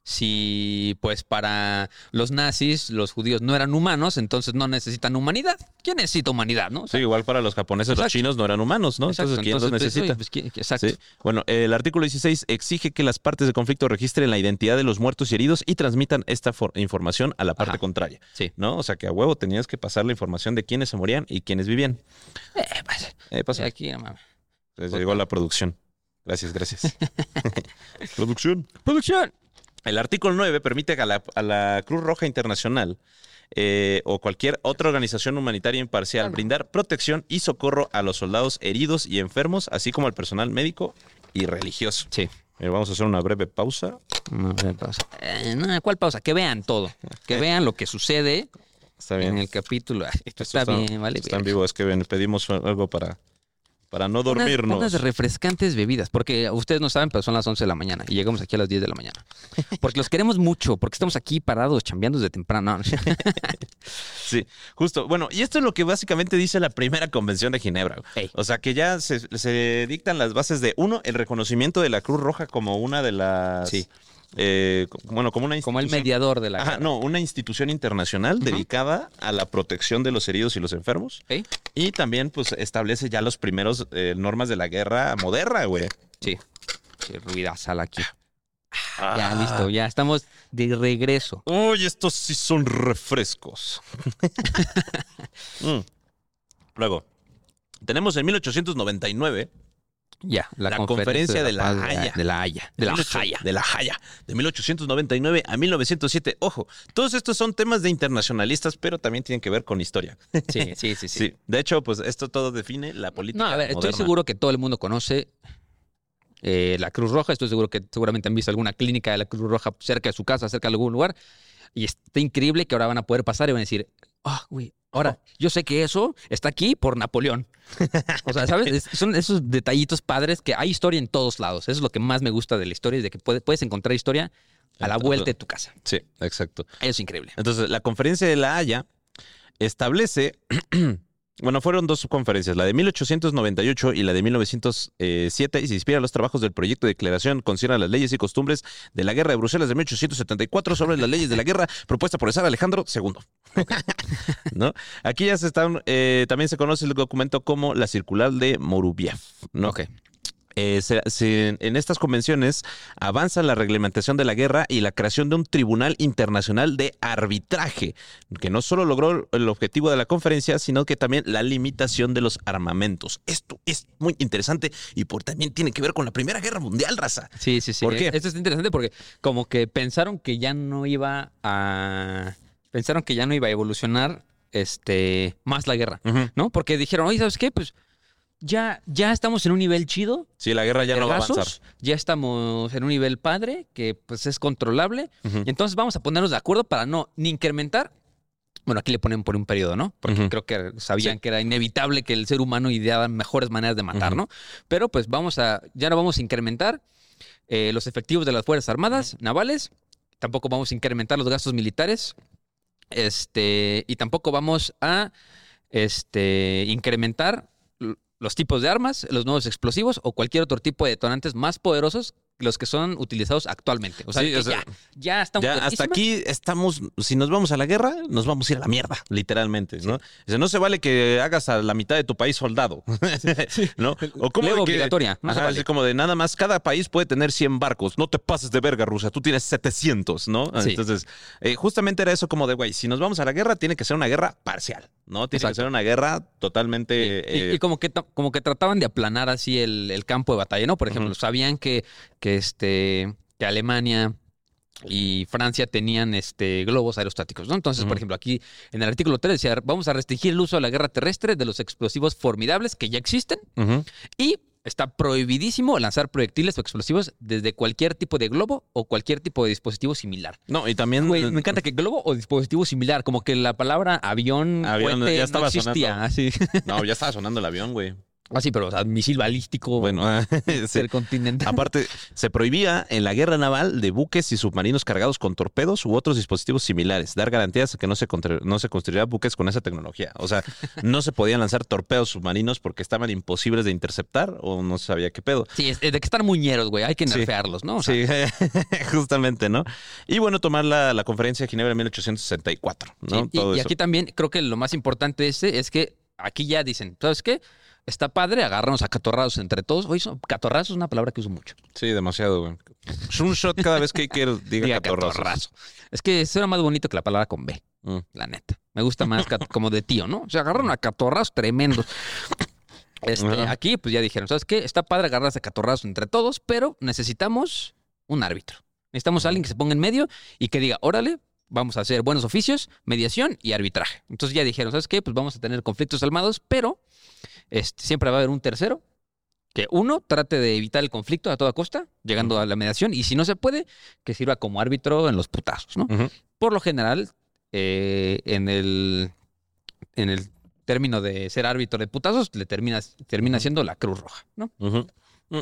si pues para los nazis los judíos no eran humanos, entonces no necesitan humanidad. ¿Quién necesita humanidad, no? O Sí, igual para los japoneses, los chinos no eran humanos, ¿no? exacto, Entonces, ¿quién los pues, necesita? oye, pues, ¿quién- exacto. Sí. Bueno, el artículo 16 exige que las partes de conflicto registren la identidad de los muertos y heridos y transmitan esta for- información a la parte Ajá. contraria. Sí. ¿No? O sea que a huevo tenías que pasar la información de quiénes se morían y quiénes vivían. Eh, pues, Eh, pasa. aquí, mames. Les llegó la producción. Gracias, gracias. producción. Producción. El artículo 9 permite a la, a la Cruz Roja Internacional eh, o cualquier otra organización humanitaria imparcial brindar protección y socorro a los soldados heridos y enfermos, así como al personal médico y religioso. Sí. Eh, vamos a hacer una breve pausa. No, a ver, pausa. Eh, no, ¿Cuál pausa? Que vean todo. Que vean lo que sucede Está bien. en el capítulo. Esto está, bien, vale. Está en vivo, es que ven, pedimos algo para, para no dormirnos. Unas refrescantes bebidas, porque ustedes no saben, pero son las 11 de la mañana y llegamos aquí a las 10 de la mañana. Porque los queremos mucho, porque estamos aquí parados chambeando desde temprano. Sí, justo. Bueno, y esto es lo que básicamente dice la primera convención de Ginebra. O sea, que ya se, se dictan las bases de, uno, el reconocimiento de la Cruz Roja como una de las... Sí. Eh, bueno, como una Como el institución- mediador de la Ajá, no, una institución internacional dedicada a la protección de los heridos y los enfermos. Y también, pues, establece ya los primeros eh, normas de la guerra moderna, güey. Sí. Qué ruidazal aquí. Ah. Ya, listo, ya estamos de regreso. Uy, estos sí son refrescos. Mm. Luego, tenemos en 1899 Ya, la, La conferencia de la Haya. De la Haya. De la 18 Haya. De la Haya. De 1899 a 1907. Ojo, todos estos son temas de internacionalistas, pero también tienen que ver con historia. Sí, sí, sí, sí. Sí. De hecho, pues esto todo define la política No, a ver, estoy seguro que todo el mundo conoce eh, la Cruz Roja. Estoy seguro que seguramente han visto alguna clínica de la Cruz Roja cerca de su casa, cerca de algún lugar. Y está increíble que ahora van a poder pasar y van a decir, ah, güey, ahora, yo sé que eso está aquí por Napoleón. O sea, ¿sabes? Es- son esos detallitos padres que hay historia en todos lados. Eso es lo que más me gusta de la historia, es de que puede- puedes encontrar historia a la vuelta de tu casa. Sí, exacto. Eso es increíble. Entonces, la conferencia de la Haya establece Bueno, fueron dos conferencias, la de 1898 y la de 1907, y se inspira en los trabajos del proyecto de declaración concierne a las leyes y costumbres de la Guerra de Bruselas de 1874 sobre las leyes de la guerra propuesta por el zar Alejandro II. ¿No? Aquí ya se están, eh, también se conoce el documento como la circular de Morubiev. ¿no? Ok. Eh, se- se- en estas convenciones avanza la reglamentación de la guerra y la creación de un tribunal internacional de arbitraje, que no solo logró el objetivo de la conferencia, sino que también la limitación de los armamentos. Esto es muy interesante y por también tiene que ver con la Primera Guerra Mundial, raza. Sí, sí, sí. ¿Por qué? Esto es interesante porque como que pensaron que ya no iba a... Pensaron que ya no iba a evolucionar este, más la guerra, ¿no? Porque dijeron, oye, ¿sabes qué? Pues ya, ya estamos en un nivel chido. Sí, la guerra ya no va a avanzar. Ya estamos en un nivel padre que pues es controlable. Entonces vamos a ponernos de acuerdo para no ni incrementar. Bueno, aquí le ponen por un periodo, ¿no? Porque creo que sabían Sí. que era inevitable que el ser humano ideaba mejores maneras de matar. ¿no? Pero pues vamos a, ya no vamos a incrementar eh, los efectivos de las Fuerzas Armadas, navales, tampoco vamos a incrementar los gastos militares, este, y tampoco vamos a este, incrementar los tipos de armas, los nuevos explosivos o cualquier otro tipo de detonantes más poderosos los que son utilizados actualmente. O sea, Sí, que o sea, ya, ya están Ya hasta aquí estamos, si nos vamos a la guerra, nos vamos a ir a la mierda, literalmente, ¿no? O sea, no se vale que hagas a la mitad de tu país soldado, ¿no? O como que- obligatoria, no Ajá, vale. así como de nada más, cada país puede tener 100 barcos, no te pases de verga, Rusia, tú tienes 700, ¿no? Entonces, eh, justamente era eso como de, güey, si nos vamos a la guerra, tiene que ser una guerra parcial, ¿no? Tiene que ser una guerra totalmente... Y, eh, y como que como que trataban de aplanar así el, el campo de batalla, ¿no? Por ejemplo, sabían que, que este que Alemania y Francia tenían este globos aerostáticos, ¿no? Entonces, por ejemplo, aquí en el artículo 3 decía, vamos a restringir el uso de la guerra terrestre de los explosivos formidables que ya existen y está prohibidísimo lanzar proyectiles o explosivos desde cualquier tipo de globo o cualquier tipo de dispositivo similar. No, y también... Güey, me encanta que globo o dispositivo similar, como que la palabra avión, Avión, cohete, ya estaba no existía, así. No, ya estaba sonando el avión, güey. Así, pero o sea, misil balístico, Bueno, sí. intercontinental. Aparte, se prohibía en la guerra naval de buques y submarinos cargados con torpedos u otros dispositivos similares, dar garantías a que no se, contra- no se construirían buques con esa tecnología. O sea, no se podían lanzar torpedos submarinos porque estaban imposibles de interceptar o no se sabía qué pedo. Sí, es, es de que están muñeros, güey. Hay que Sí. nerfearlos, ¿no? O sea, Sí, justamente, ¿no? Y bueno, tomar la, la conferencia de Ginebra en 1864, ¿no? sí, y- Todo y, aquí también creo que lo más importante ese es que aquí ya dicen, ¿sabes qué? Está padre, agarrarnos a catorrazos entre todos. Oye, son- catorrazos es una palabra que uso mucho. Sí, demasiado, güey. Es un shot cada vez que quiero diga, Diga catorrazos. catorrazo. Es que suena más bonito que la palabra con B, Mm. la neta. Me gusta más como de tío, ¿no? O sea, agarraron a catorrazos tremendos. Este, aquí, pues ya dijeron, ¿sabes qué? Está padre agarrarse a catorrazos entre todos, pero necesitamos un árbitro. Necesitamos a alguien que se ponga en medio y que diga, órale, vamos a hacer buenos oficios, mediación y arbitraje. Entonces ya dijeron, ¿sabes qué? Pues vamos a tener conflictos armados, pero este, siempre va a haber un tercero que uno trate de evitar el conflicto a toda costa, llegando a la mediación, y si no se puede, que sirva como árbitro en los putazos, ¿no? Por lo general, eh, en el en el término de ser árbitro de putazos, le termina, termina siendo la Cruz Roja, ¿no? Mm.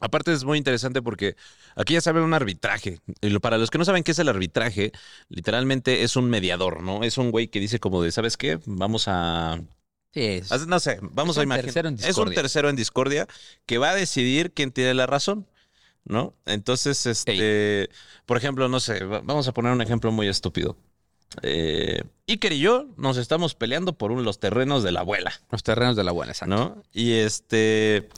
Aparte es muy interesante porque aquí ya se habla de un arbitraje. Y lo- para los que no saben qué es el arbitraje, literalmente es un mediador, ¿no? Es un güey que dice como de, ¿sabes qué? Vamos a... Sí, es- No sé, vamos a un imaginar. tercero en Es un tercero en discordia que va a decidir quién tiene la razón, ¿no? Entonces, este, por ejemplo, no sé, va- vamos a poner un ejemplo muy estúpido. Eh, Iker y yo nos estamos peleando por un- los terrenos de la abuela. los terrenos de la buena, exacto. ¿no? Y este.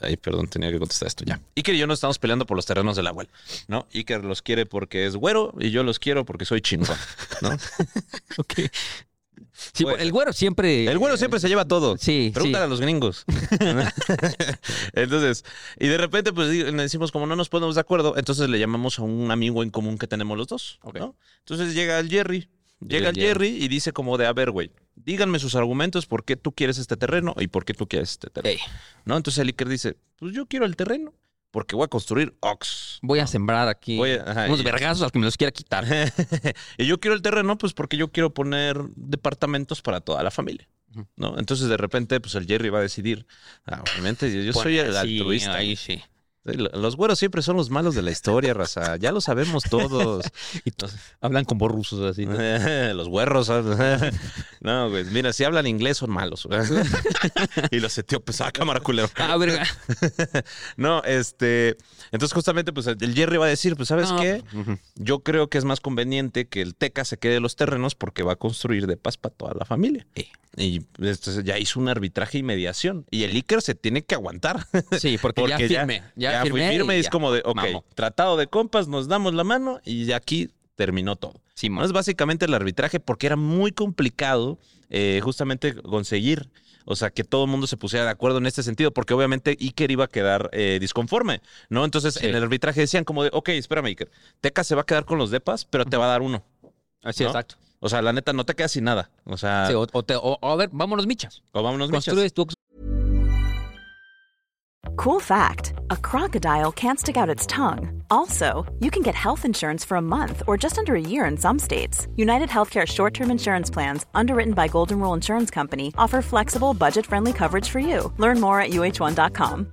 Ay, perdón, tenía que contestar esto ya. Iker y yo no estamos peleando por los terrenos de la abuela, ¿no? Iker los quiere porque es güero y yo los quiero porque soy chingón, ¿no? Ok. Sí, Bueno. el güero siempre... El güero siempre se lleva todo. Sí, Pregúntale sí. a los gringos. entonces, y de repente, pues le decimos, como no nos ponemos de acuerdo, entonces le llamamos a un amigo en común que tenemos los dos. Entonces llega el Jerry. Llega el Jerry. Jerry y dice como de, a ver, güey, díganme sus argumentos por qué tú quieres este terreno y por qué tú quieres este terreno. ¿No? Entonces el Iker dice, pues yo quiero el terreno porque voy a construir Ox. voy a sembrar aquí Voy a- ajá, unos y- vergazos al que me los quiera quitar. y yo quiero el terreno pues porque yo quiero poner departamentos para toda la familia. ¿No? Entonces de repente pues el Jerry va a decidir, ah, obviamente yo, yo soy el Pues, sí, altruista. ahí sí. Los güeros siempre son los malos de la historia, raza. Ya lo sabemos todos. Y hablan como rusos así. ¿no? los güerros. son- No, güey. Mira, si hablan inglés son malos. y los etíopes, ah, cámara culero. Ah, verga. No, este. Entonces, justamente, pues el Jerry va a decir: Pues, ¿sabes No, qué? Yo creo que es más conveniente que el Teca se quede los terrenos porque va a construir de paz para toda la familia. Y entonces ya hizo un arbitraje y mediación. Y el Iker se tiene que aguantar. Sí, porque, ya firme. Ya, firmé firme y es ya. como de, ok, tratado de compas, nos damos la mano y aquí terminó todo. No es básicamente el arbitraje porque era muy complicado eh, justamente conseguir, o sea, que todo el mundo se pusiera de acuerdo en este sentido, porque obviamente Iker iba a quedar eh, disconforme, ¿no? Entonces Sí. en el arbitraje decían como de, ok, espérame Iker, Teca se va a quedar con los depas, pero te va a dar uno. Así, ¿no? exacto. O sea, la neta, no te quedas sin nada. O sea, Sí, o, o te- o- o a ver, vámonos, michas. o vámonos michas. Construyes Cool fact a crocodile can't stick out its tongue. Also, you can get health insurance for a month or just under a year in some states. United Healthcare short term insurance plans, underwritten by Golden Rule Insurance Company, offer flexible, budget friendly coverage for you. Learn more at uh1.com.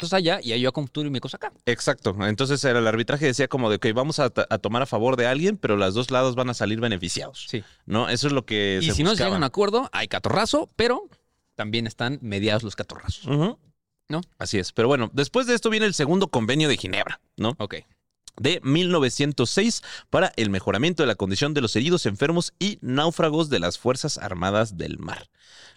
cosas allá y ahí yo construyo mi cosa acá. Exacto. Entonces era el arbitraje decía como de que vamos a, a tomar a favor de alguien, pero los dos lados van a salir beneficiados. Sí. ¿No? Eso es lo que Y se si no se buscaba. llega a un acuerdo, hay catorrazo, pero también están mediados los catorrazos. ¿No? Así es. Pero bueno, después de esto viene el segundo convenio de Ginebra, ¿no? Ok. De 1906 para el mejoramiento de la condición de los heridos, enfermos y náufragos de las Fuerzas Armadas del Mar,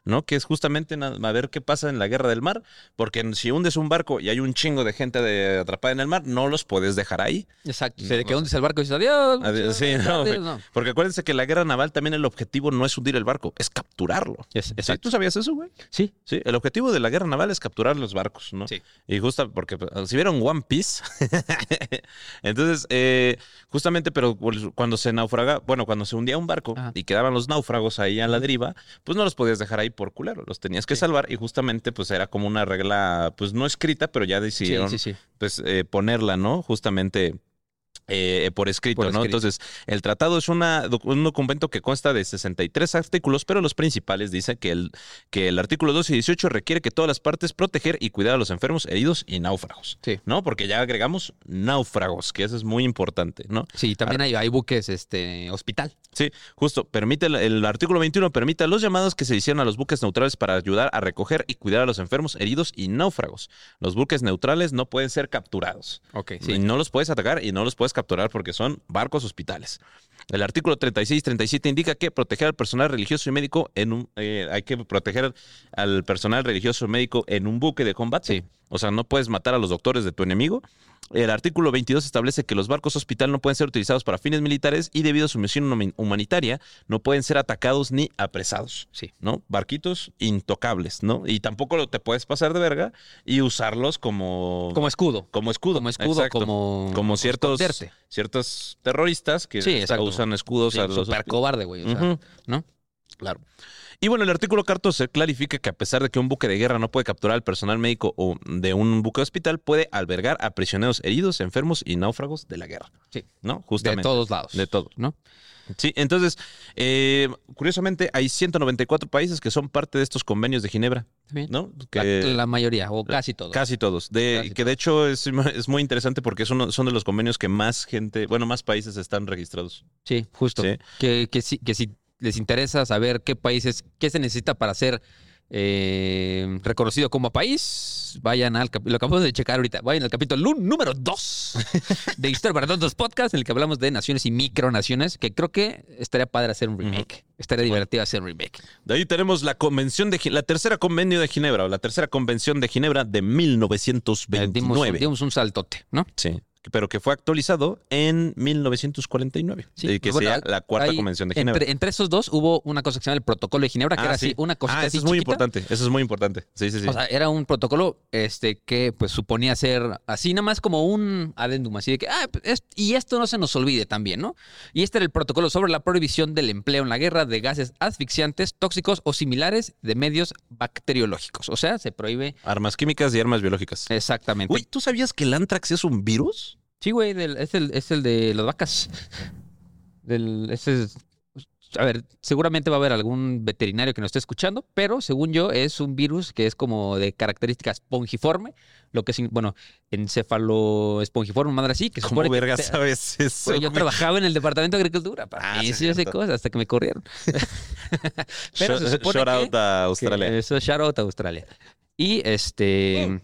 ¿no? Que es justamente a ver qué pasa en la guerra del mar, porque si hundes un barco y hay un chingo de gente de- atrapada en el mar, no los puedes dejar ahí. Exacto. No, Se no quedó sé. hundes el barco y dices adiós. Adiós, sí, no. Porque acuérdense que la guerra naval también el objetivo no es hundir el barco, es capturarlo. Es- ¿Sí? exacto. ¿Tú sabías eso, güey? Sí. Sí, el objetivo de la guerra naval es capturar los barcos, ¿no? Sí. Y justo porque pues, si vieron One Piece, entonces, eh, justamente, pero cuando se naufraga, bueno, cuando se hundía un barco Ajá. y quedaban los náufragos ahí a la deriva, pues no los podías dejar ahí por culero, los tenías que salvar y justamente pues era como una regla, pues no escrita, pero ya decidieron sí, sí. pues eh, ponerla, ¿no? Justamente eh, por escrito, Por ¿no? escrito. Entonces, el tratado es una, un documento que consta de 63 artículos, pero los principales dicen que el, que el artículo 2 y 18 requiere que todas las partes proteger y cuidar a los enfermos, heridos y náufragos. Sí. ¿No? Porque ya agregamos náufragos, que eso es muy importante, ¿no? Sí, también hay, hay buques este, hospital. Sí, justo. Permite el, el artículo 21 permite los llamados que se hicieron a los buques neutrales para ayudar a recoger y cuidar a los enfermos, heridos y náufragos. Los buques neutrales no pueden ser capturados. Ok, Y no los puedes atacar y no los puedes capturar porque son barcos hospitales. El artículo 36-37 indica que proteger al personal religioso y médico en un... eh, hay que proteger al personal religioso y médico en un buque de combate. Sí. O sea, no puedes matar a los doctores de tu enemigo. El artículo 22 establece que los barcos hospital no pueden ser utilizados para fines militares y debido a su misión humanitaria no pueden ser atacados ni apresados. Sí. ¿No? Barquitos intocables, ¿no? Y tampoco te puedes pasar de verga y usarlos como... Como escudo. Como escudo. Como escudo, exacto. como, Como ciertos, ciertos terroristas que Sí, usan escudos Sí, a los super cobarde, güey. o sea, Ujú. ¿no? Claro. Y bueno, el artículo 14 clarifica que a pesar de que un buque de guerra no puede capturar al personal médico o de un buque hospital, puede albergar a prisioneros heridos, enfermos y náufragos de la guerra. Sí. ¿No? De Justamente. todos lados. De todos. ¿No? Sí, entonces, eh, curiosamente, hay 194 países que son parte de estos convenios de Ginebra. ¿no? La, Que- la mayoría, o casi todos. Casi todos. De, Casi que de hecho es, es muy interesante porque es uno- son de los convenios que más gente, bueno, más países están registrados. Sí, justo. Sí. Que, que, si, que si les interesa saber qué países, qué se necesita para ser eh, reconocido como país, vayan al cap- lo acabamos de checar ahorita, vayan al capítulo número 2 de Historia para Tontos Podcast, en el que hablamos de naciones y micronaciones, que creo que estaría padre hacer un remake. Estaría divertido hacer un remake. De ahí tenemos la convención de la tercera convenio de Ginebra o la tercera convención de Ginebra de Eh, 1929. Dimos, dimos un saltote, ¿no? Sí, pero que fue actualizado en 1949, Sí, eh, que bueno, sea la cuarta Hay- convención de Ginebra. Entre, entre esos dos hubo una cosa que se llama el protocolo de Ginebra, que Ah, era así, sí. una cosita Ah, así eso es muy chiquita. importante, eso es muy importante. Sí, sí, sí. O sea, era un protocolo este, que pues suponía ser así, nada más como un adendum, así de que, ah, pues, es- y esto no se nos olvide también, ¿no? Y este era el protocolo sobre la prohibición del empleo en la guerra de gases asfixiantes, tóxicos o similares de medios bacteriológicos. O sea, se prohíbe armas químicas y armas biológicas. exactamente. Uy, ¿tú sabías que el antrax es un virus? Sí, güey, del- es, el, es el de las vacas. Del, ese es- a ver, seguramente va a haber algún veterinario que nos esté escuchando, pero según yo es un virus que es como de características espongiforme, lo que es, bueno, encéfalo espongiforme, madre así, que se ¿Cómo supone que verga te- sabes eso? Yo trabajaba en el departamento de agricultura, para Ah, mí sí, cosas hasta que me corrieron. pero se Shout- supone shout que- out a Australia. que eso es shout out a Australia. Y este,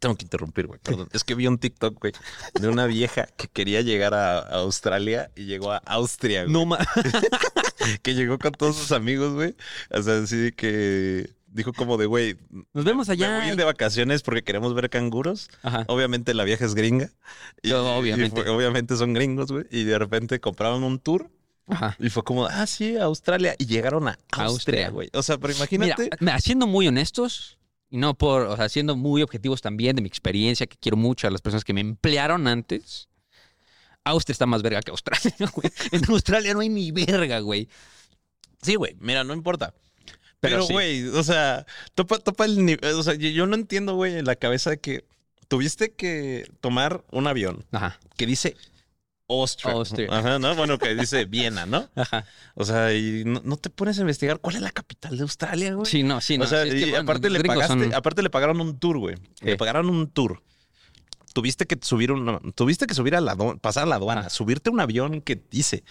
Tengo que interrumpir, güey. Perdón. Es que vi un TikTok, güey, de una vieja que quería llegar a, a Australia y llegó a Austria, güey. no ma- Que llegó con todos sus amigos, güey. O sea, así que dijo como de, güey, nos vemos me voy allá. de vacaciones porque queremos ver canguros. Ajá. Obviamente la vieja es gringa. Y, No, obviamente. y fue- obviamente son gringos, güey. Y de repente compraron un tour Ajá. y fue como, ah, sí, Australia. Y llegaron a Austria. Güey. O sea, pero imagínate. mira, siendo muy honestos y no por, o sea, siendo muy objetivos también de mi experiencia, que quiero mucho a las personas que me emplearon antes, Austria está más verga que Australia, güey. En Australia no hay ni verga, güey. Sí, güey, mira, no importa. Pero sí. güey, o sea, topa, topa el nivel. O sea, yo, yo no entiendo, güey, en la cabeza de que tuviste que tomar un avión Ajá. que dice Austria. Austria. Ajá, ¿no? Bueno, que dice Viena, ¿no? Ajá. O sea, y no, no te pones a investigar cuál es la capital de Australia, güey. Sí, no, sí, no. o sea, sí, es que, y bueno, aparte le pagaste, son- aparte le pagaron un tour, güey. Le pagaron un tour. Tuviste que subir un, tuviste que subir a la pasar a la aduana, Ah. subirte a un avión que dice,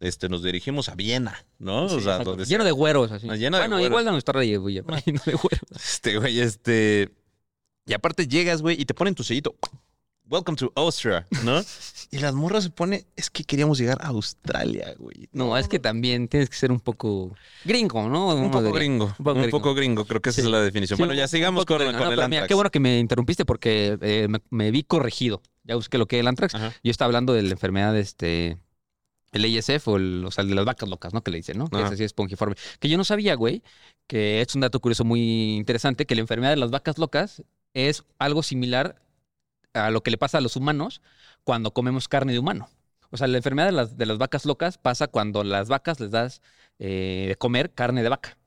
este, nos dirigimos a Viena, ¿no? Sí, o sea, donde lleno de güeros, así. Ah, lleno de bueno, güeros. igual de Australia, güey, pero lleno de güeros. Este, güey, este. Y aparte llegas, güey, y te ponen tu sellito. Welcome to Austria, ¿no? y las morras se pone, es que queríamos llegar a Australia, güey. No, es que también tienes que ser un poco gringo, ¿no? Un Uno poco diría. gringo. Un poco Un gringo. poco gringo, creo que esa Sí. es la definición. Sí, bueno, ya sigamos con, gringo, con ¿no? el mira, Antrax. qué bueno que me interrumpiste porque eh, me, me vi corregido. Ya busqué lo que es el Antrax. Ajá. Yo estaba hablando de la enfermedad, este, el ASF o el, o sea, el de las vacas locas, ¿no? Que le dicen, ¿no? Que es así espongiforme. Que yo no sabía, güey, que es un dato curioso muy interesante, que la enfermedad de las vacas locas es algo similar a lo que le pasa a los humanos cuando comemos carne de humano. O sea, la enfermedad de las, de las vacas locas pasa cuando a las vacas les das eh, de comer carne de vaca.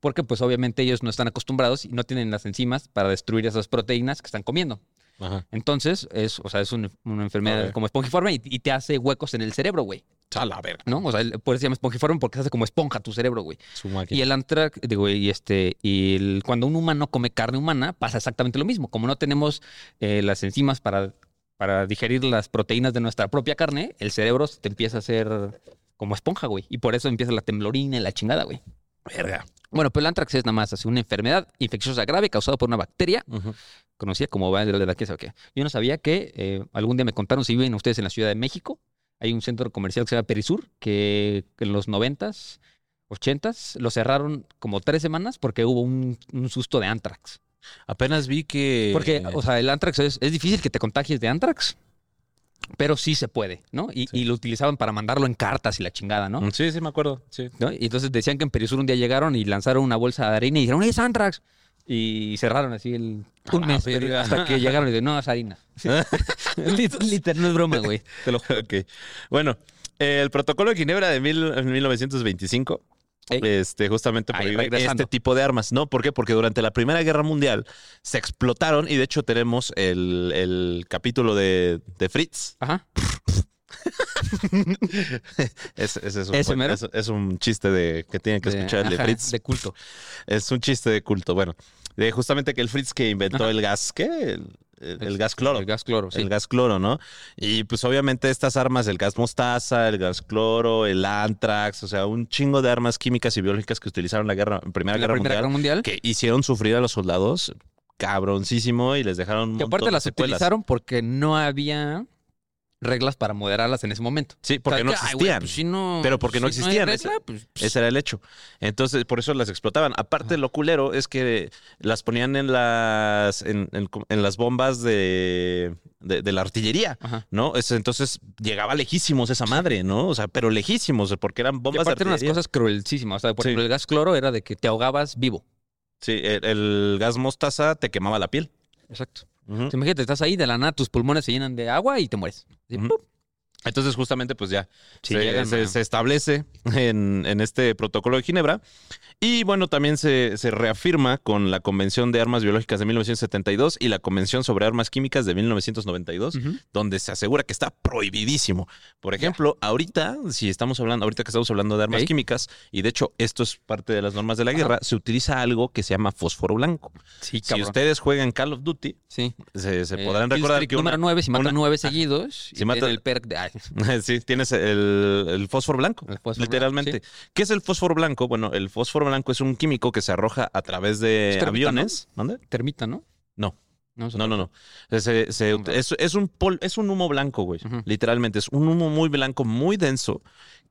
Porque pues obviamente ellos no están acostumbrados y no tienen las enzimas para destruir esas proteínas que están comiendo. Ajá. Entonces, es, o sea, es un- una enfermedad como espongiforme y, y te hace huecos en el cerebro, güey. A la verga. ¿No? O sea, el- por eso se llama espongiforme porque se hace como esponja tu cerebro, güey. Su máquina. Y el antrax, digo, y este, y el- cuando un humano come carne humana, pasa exactamente lo mismo. Como no tenemos eh, las enzimas para, para digerir las proteínas de nuestra propia carne, el cerebro se te empieza a hacer como esponja, güey. Y por eso empieza la temblorina y la chingada, güey. Verga. Bueno, pero el antrax es nada más así, una enfermedad infecciosa grave causada por una bacteria Ujú. conocida como de la que qué. Yo no sabía que eh, algún día me contaron si viven ustedes en la Ciudad de México. Hay un centro comercial que se llama Perisur, que, que en los noventas, ochentas, lo cerraron como tres semanas porque hubo un, un susto de antrax. Apenas vi que. Porque, o sea, el antrax es, es difícil que te contagies de antrax, pero sí se puede, ¿no? Y, y lo utilizaban para mandarlo en cartas y la chingada, ¿no? Sí, sí, me acuerdo. Sí. ¿no? Y entonces decían que en Perisur un día llegaron y lanzaron una bolsa de harina y dijeron, es Antrax. Y cerraron así el, un mes verga. hasta que llegaron y dijeron, no, es harina. Lit- Literal, no es broma, güey. Te lo juro. ok. Bueno, el protocolo de Ginebra de mil- 1925. Ey. Este, justamente regresando. este tipo de armas. ¿No? ¿Por qué? Porque durante la Primera Guerra Mundial se explotaron, y de hecho tenemos el, el capítulo de, de Fritz. Ajá. Es, es, es- un chiste de que tienen que De- escuchar el de ajá, Fritz. De culto. Es un chiste de culto. Bueno, de justamente que el Fritz que inventó Ajá. el gas, ¿qué? El, el- el gas cloro. El gas cloro, sí. El gas cloro, ¿no? Y pues obviamente estas armas, el gas mostaza, el gas cloro, el antrax, o sea, un chingo de armas químicas y biológicas que utilizaron la guerra, en Primera En la Guerra Primera Mundial, Guerra Mundial. que hicieron sufrir a los soldados cabroncísimo y les dejaron un Que aparte las secuelas. utilizaron porque no había reglas para moderarlas en ese momento. Sí, porque O sea, no ay, existían. pues, si no- Pero porque no si hay existían, regla, ese- pues, Ese era el hecho. Entonces, por eso las explotaban. Aparte, lo culero es que las ponían en las, en, en- en las bombas de, de, de la artillería, Ajá. ¿no? Es- entonces llegaba lejísimos esa madre, ¿no? O sea, pero lejísimos, porque eran bombas de aparte eran unas artillería. cosas cruelísimas. O sea, por Sí. ejemplo, el gas cloro era de que te ahogabas vivo. Sí, el, el gas mostaza te quemaba la piel. Exacto. Imagínate, estás ahí de la nada, tus pulmones se llenan de agua y te mueres. Entonces, justamente, pues ya Sí, se, llegan se- a- se establece en, en este protocolo de Ginebra. Y bueno, también se, se reafirma con la Convención de Armas Biológicas de 1972 y la Convención sobre Armas Químicas de 1992, Ujú. donde se asegura que está prohibidísimo. Por ejemplo, ahorita, si estamos hablando, ahorita que estamos hablando de armas químicas, y de hecho esto es parte de las normas de la guerra, se utiliza algo que se llama fósforo blanco. Sí, Si ustedes juegan Call of Duty, Sí. se, se Eh, podrán recordar que una- número 9, si matan una- nueve seguidos, Si y mata- tiene el perk de... ay, Sí, tienes el, el fósforo blanco, El fósforo literalmente. blanco, ¿Qué es el fósforo blanco? Bueno, el fósforo blanco es un químico que se arroja a través de termita, aviones. ¿Dónde? termita, ¿no? No. No, No, no, no. Se- se- es, es un pol- es un humo blanco, güey. Literalmente. Es un humo muy blanco, muy denso,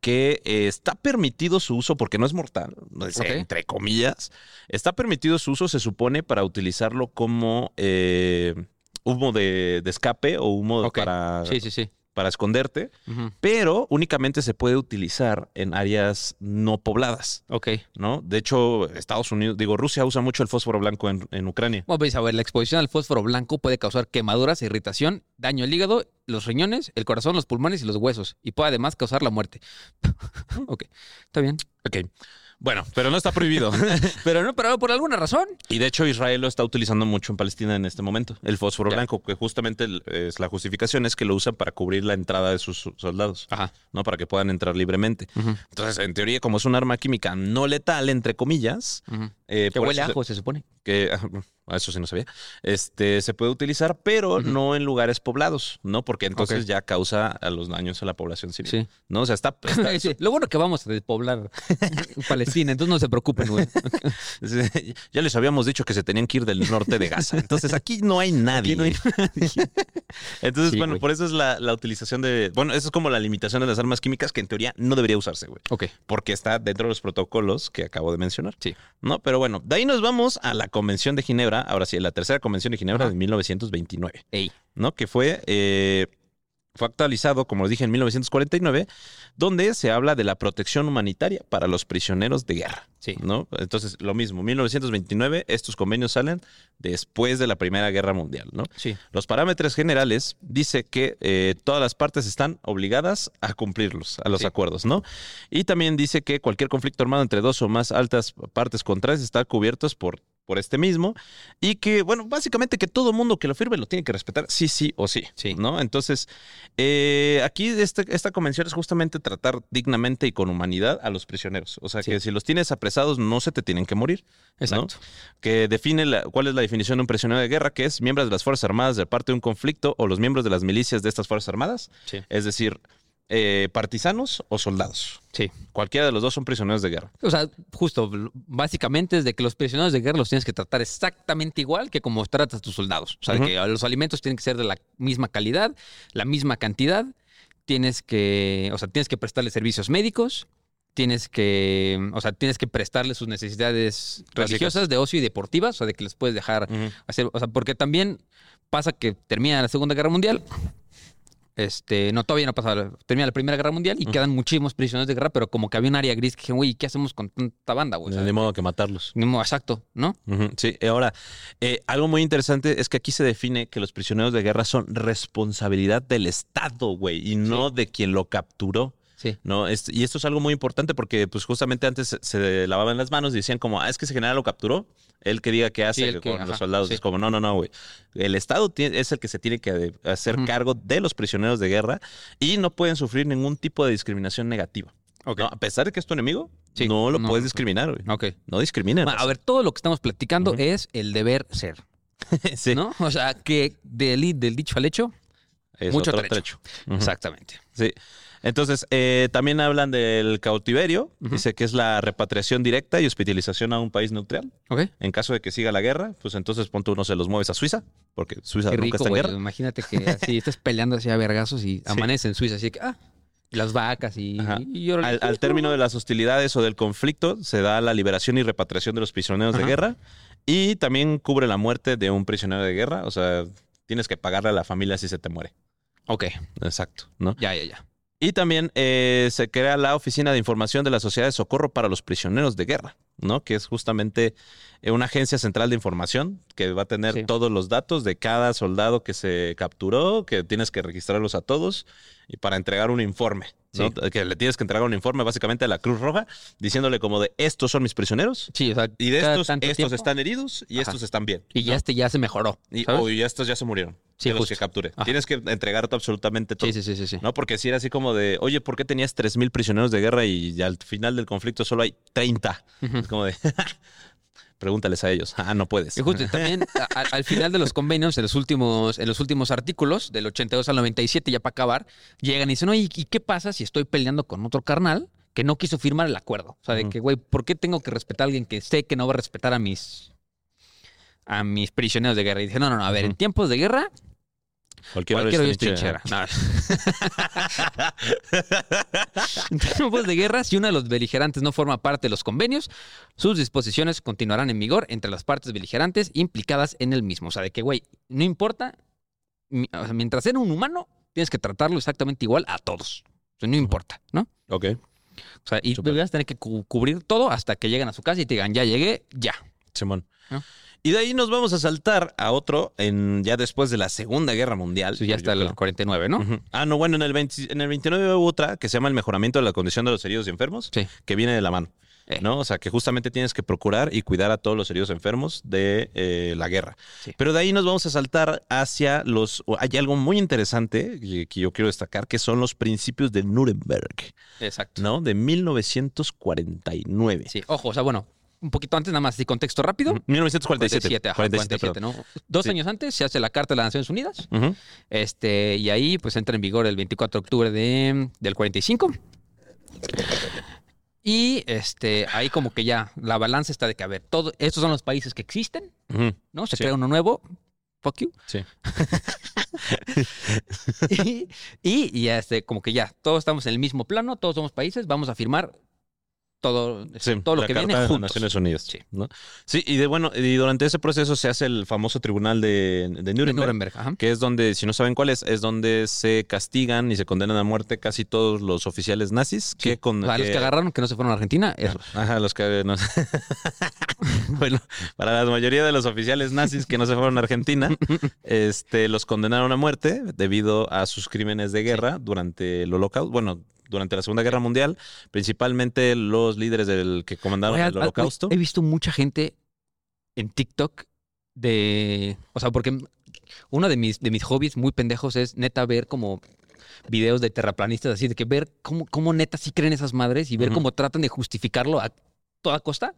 que eh, está permitido su uso porque no es mortal, no es, entre comillas. Está permitido su uso, se supone, para utilizarlo como eh, humo de, de escape o humo para, Sí, sí, sí. Para esconderte. Pero únicamente se puede utilizar en áreas no pobladas, Ok. ¿no? De hecho, Estados Unidos, digo, Rusia usa mucho el fósforo blanco en, en Ucrania. Bueno, pues a ver, la exposición al fósforo blanco puede causar quemaduras, irritación, daño al hígado, los riñones, el corazón, los pulmones y los huesos. Y puede además causar la muerte. ok, está bien. Ok. Bueno, pero no está prohibido. Pero no, pero por alguna razón. y de hecho, Israel lo está utilizando mucho en Palestina en este momento, el fósforo Ya. blanco, que justamente es la justificación es que lo usan para cubrir la entrada de sus soldados, Ajá. ¿no? Para que puedan entrar libremente. Entonces, en teoría, como es un arma química no letal, entre comillas, eh, Que huele a eso se- ajo, se supone. que eso sí no sabía, este se puede utilizar, pero no en lugares poblados, ¿no? Porque entonces ya causa a los daños a la población civil. Sí. ¿No? O sea, está, está- Sí, Lo bueno que vamos a despoblar Palestina, entonces no se preocupen, güey. ya les habíamos dicho que se tenían que ir del norte de Gaza. Entonces aquí no hay nadie. Aquí no hay Entonces, bueno, güey. por eso es la, la utilización de. Bueno, eso es como la limitación de las armas químicas que en teoría no debería usarse, güey. Ok. Porque está dentro de los protocolos que acabo de mencionar. Sí. No, pero bueno, de ahí nos vamos a la Convención de Ginebra. Ahora sí, la tercera Convención de Ginebra Ajá. de 1929. Ey. ¿no? Que fue, eh, fue actualizado, como dije, en 1949, donde se habla de la protección humanitaria para los prisioneros de guerra. Sí. ¿no? Entonces, lo mismo, 1929, estos convenios salen después de la Primera Guerra Mundial, ¿no? Sí. Los parámetros generales dice que eh, todas las partes están obligadas a cumplirlos, a los Sí. acuerdos, ¿no? Y también dice que cualquier conflicto armado entre dos o más altas partes contrarias está cubiertos por, por este mismo y que, bueno, básicamente que todo mundo que lo firme lo tiene que respetar, sí, sí o sí, Sí. ¿no? Entonces, eh, aquí este- esta convención es justamente tratar dignamente y con humanidad a los prisioneros. O sea, Sí. que si los tienes apresados no se te tienen que morir. ¿no? Exacto. que define la- cuál es la definición de un prisionero de guerra, que es miembros de las Fuerzas Armadas de parte de un conflicto o los miembros de las milicias de estas Fuerzas Armadas, Sí. es decir, eh, partisanos o soldados. Sí. Cualquiera de los dos son prisioneros de guerra. O sea, justo, básicamente es de que los prisioneros de guerra los tienes que tratar exactamente igual que como tratas a tus soldados. O sea, de Ujú. que los alimentos tienen que ser de la misma calidad, la misma cantidad. Tienes que, o sea, tienes que prestarles servicios médicos. Tienes que, o sea, tienes que prestarles sus necesidades religiosas, de ocio y deportivas, o sea, de que les puedes dejar hacer, o sea, porque también pasa que termina la Segunda Guerra Mundial. Este, no, todavía no pasa, termina la Primera Guerra Mundial y quedan muchísimos prisioneros de guerra, pero como que había un área gris que dije, güey, ¿qué hacemos con tanta banda, güey? De modo que matarlos. ni modo, exacto, ¿no? Sí, ahora, eh, algo muy interesante es que aquí se define que los prisioneros de guerra son responsabilidad del Estado, güey, y no de quien lo capturó. Sí. ¿no? Y esto es algo muy importante porque, pues, justamente antes se, lavaban las manos y decían como, ah, es que ese general lo capturó, él que diga qué hace Sí, que- con ajá, los soldados. sí. Es como, no, no, no, güey. El Estado tiene- es el que se tiene que hacer cargo de los prisioneros de guerra y no pueden sufrir ningún tipo de discriminación negativa. A pesar de que es tu enemigo, Sí, no lo no. puedes discriminar, güey. No discriminen. Bueno, a ver, todo lo que estamos platicando es el deber ser, sí. ¿no? O sea, que del, del dicho al hecho, Es Mucho trecho. Exactamente. Sí. Entonces, eh, también hablan del cautiverio. Dice que es la repatriación directa y hospitalización a un país neutral. Ok. En caso de que siga la guerra, pues entonces ponte uno se los mueves a Suiza, porque Suiza Qué nunca rico, está en guerra. Imagínate que así estés peleando así a vergazos y amanece en Suiza, así que, ah, las vacas y, y. Al, al término de las hostilidades o del conflicto, se da la liberación y repatriación de los prisioneros de guerra y también cubre la muerte de un prisionero de guerra. O sea, tienes que pagarle a la familia si se te muere. Ok, Exacto, ¿no? ya, ya, ya. Y también eh, se crea la Oficina de Información de la Sociedad de Socorro para los Prisioneros de Guerra, ¿no? Que es justamente eh, una agencia central de información que va a tener Sí. todos los datos de cada soldado que se capturó, que tienes que registrarlos a todos y para entregar un informe, Que le tienes que entregar un informe básicamente a la Cruz Roja diciéndole como de estos son mis prisioneros Sí, o sea, y de estos estos tiempo, están heridos y Ajá. estos están bien. Y ya ¿no? este ya se mejoró. Y, ¿sabes? o y estos ya se murieron. Sí, de los justo. que capturé. Ajá. Tienes que entregar absolutamente todo. sí, sí, sí, sí. ¿No? Porque si era así como de, oye, ¿por qué tenías 3.000 prisioneros de guerra y al final del conflicto solo hay 30? Ujú. Es como de, pregúntales a ellos. Ah, no puedes. Y justo también a- al final de los convenios, en los últimos, en los últimos artículos, del 82 al 97, ya para acabar, llegan y dicen, oye, ¿y qué pasa si estoy peleando con otro carnal que no quiso firmar el acuerdo? O sea, de que, güey, ¿por qué tengo que respetar a alguien que sé que no va a respetar a mis a mis prisioneros de guerra? Y dije, no, no, no, a ver, en tiempos de guerra, Cualquier cualquiera hora es trinchera. No. en tiempos de guerra, si uno de los beligerantes no forma parte de los convenios, sus disposiciones continuarán en vigor entre las partes beligerantes implicadas en el mismo. O sea, de que, güey, no importa, o sea, mientras sea un humano, tienes que tratarlo exactamente igual a todos. O sea, no importa, ¿no? Ok. O sea, y Súper. vas a tener que cu- cubrir todo hasta que lleguen a su casa y te digan, ya llegué, ya. Simón. ¿No? Y de ahí nos vamos a saltar a otro en ya después de la Segunda Guerra Mundial. Eso ya yo está el creo. 49, ¿no? Ah, no, bueno, en el, 20 en el 29 hubo otra que se llama el mejoramiento de la condición de los heridos y enfermos, Sí. que viene de la mano. Eh. ¿no? O sea, que justamente tienes que procurar y cuidar a todos los heridos enfermos de eh, la guerra. Sí. Pero de ahí nos vamos a saltar hacia los... Hay algo muy interesante que, que yo quiero destacar, que son los principios de Nuremberg, Exacto. ¿no? De 1949. Sí, ojo, o sea, bueno, un poquito antes, nada más, de contexto rápido. Ujú. 1947. ajá, 47, 47, perdón. ¿no? Dos Sí. años antes se hace la Carta de las Naciones Unidas. Este, y ahí pues entra en vigor el 24 de octubre de, del 45. Y este, ahí como que ya la balanza está de que, a ver, todo, estos son los países que existen. ¿no? Se Sí. crea uno nuevo. Fuck you. Sí. y, y, y, este, como que ya, todos estamos en el mismo plano, todos somos países, vamos a firmar todo, Sí, todo lo que viene de juntos. Naciones Unidas. Sí. ¿no? Sí, y de bueno, y durante ese proceso se hace el famoso tribunal de, de De Nuremberg, que es donde, si no saben cuál es, es donde se castigan y se condenan a muerte casi todos los oficiales nazis que con O sea, los que- agarraron que no se fueron a Argentina, esos. Ajá, los que no- bueno, para la mayoría de los oficiales nazis que no se fueron a Argentina, este, los condenaron a muerte debido a sus crímenes de guerra durante el Holocausto, bueno, durante la Segunda Guerra Mundial, principalmente los líderes del que comandaron Oye, el Holocausto. He visto mucha gente en TikTok de. O sea, porque uno de mis, de mis hobbies muy pendejos es neta ver como videos de terraplanistas así, de que ver cómo, cómo neta sí creen esas madres y ver cómo tratan de justificarlo a toda costa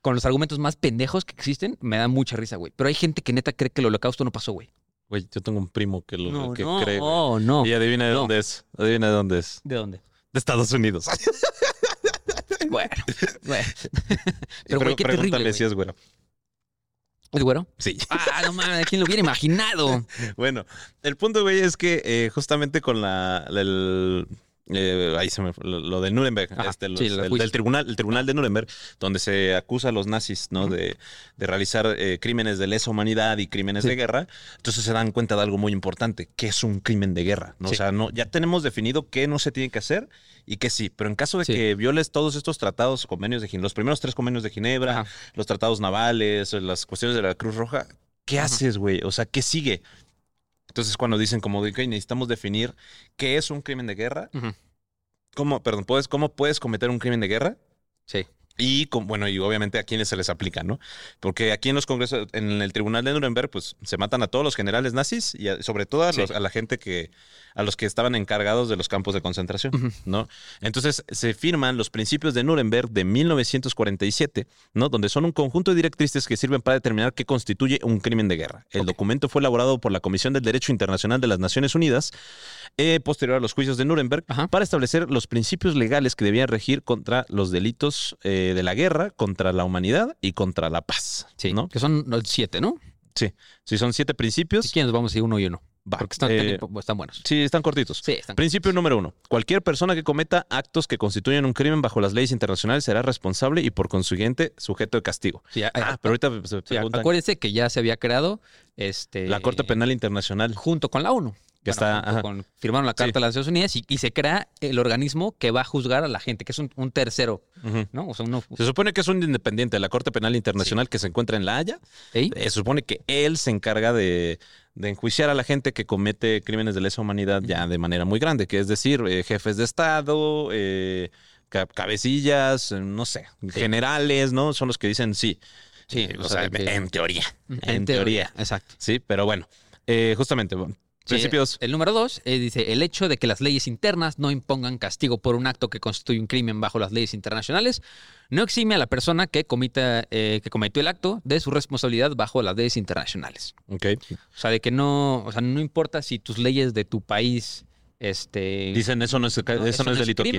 con los argumentos más pendejos que existen, me da mucha risa, güey. Pero hay gente que neta cree que el holocausto no pasó, güey. Güey, yo tengo un primo que lo No, que no, cree. güey. no, no. Y adivina de No. dónde es. Adivina de dónde es. ¿De dónde? De Estados Unidos. Bueno, bueno. Pero, güey, qué pregúntale si es güero. ¿Es güero? Sí. Ah, no mames, ¿quién lo hubiera imaginado? Bueno, el punto, güey, es que eh, justamente con la, la- el, eh, ahí se me fue, lo, lo de Nuremberg, Ajá, este, los- sí, el del tribunal, el tribunal de Nuremberg, donde se acusa a los nazis, ¿no? de, de realizar eh, crímenes de lesa humanidad y crímenes Sí. de guerra. Entonces se dan cuenta de algo muy importante, que es un crimen de guerra, ¿no? Sí. O sea, no, ya tenemos definido qué no se tiene que hacer y qué sí, pero en caso de que violes todos estos tratados, convenios de Ginebra, los primeros tres convenios de Ginebra, Ajá. los tratados navales, las cuestiones de la Cruz Roja, ¿qué Ajá. haces, güey? O sea, ¿qué sigue? Entonces, cuando dicen como de que necesitamos definir qué es un crimen de guerra. ¿cómo, perdón, puedes, cómo puedes cometer un crimen de guerra? Sí. Y, con- bueno, y obviamente a quiénes se les aplica, ¿no? Porque aquí en los congresos, en el tribunal de Nuremberg, pues se matan a todos los generales nazis y a- sobre todo a, Sí. los- a la gente que, a los que estaban encargados de los campos de concentración. ¿no? Entonces se firman los principios de Nuremberg de 1947, ¿no? Donde son un conjunto de directrices que sirven para determinar qué constituye un crimen de guerra. El documento fue elaborado por la Comisión del Derecho Internacional de las Naciones Unidas, eh, posterior a los juicios de Nuremberg, Ajá. para establecer los principios legales que debían regir contra los delitos eh, de la guerra, contra la humanidad y contra la paz. Sí, ¿no? que son los siete, ¿no? Si son siete principios, Si quieren, nos vamos a ir uno y uno. va. Porque están, Eh, también están buenos. sí, están cortitos. Sí, están Principio número uno. Cualquier persona que cometa actos que constituyen un crimen bajo las leyes internacionales será responsable y por consiguiente sujeto de castigo. Sí, Ah, a- pero ahorita se sí, preguntan acuérdense que ya se había creado este, la Corte Penal Internacional. junto con la ONU. Que está, junto ajá. con- firmaron la Sí. Carta de las Naciones Unidas y, y se crea el organismo que va a juzgar a la gente, que es un, un tercero, ¿no? O sea, uno... Se supone que es un independiente de la Corte Penal Internacional que se encuentra en La Haya. Eh, se supone que él se encarga de, de enjuiciar a la gente que comete crímenes de lesa humanidad ya de manera muy grande, que es decir, eh, jefes de Estado, eh, ca- cabecillas, no sé, generales, ¿no? Son los que dicen sí. Sí, o o sea, sea, que- en teoría. En, En, teoría. teoría. Exacto. Sí, pero bueno, eh, justamente, principios. El número dos eh, dice, el hecho de que las leyes internas no impongan castigo por un acto que constituye un crimen bajo las leyes internacionales no exime a la persona que, comita, eh, que cometió el acto de su responsabilidad bajo las leyes internacionales. Ok. O sea, de que no, o sea, no importa si tus leyes de tu país, este, Dicen eso no es, no, eso no es delito aquí.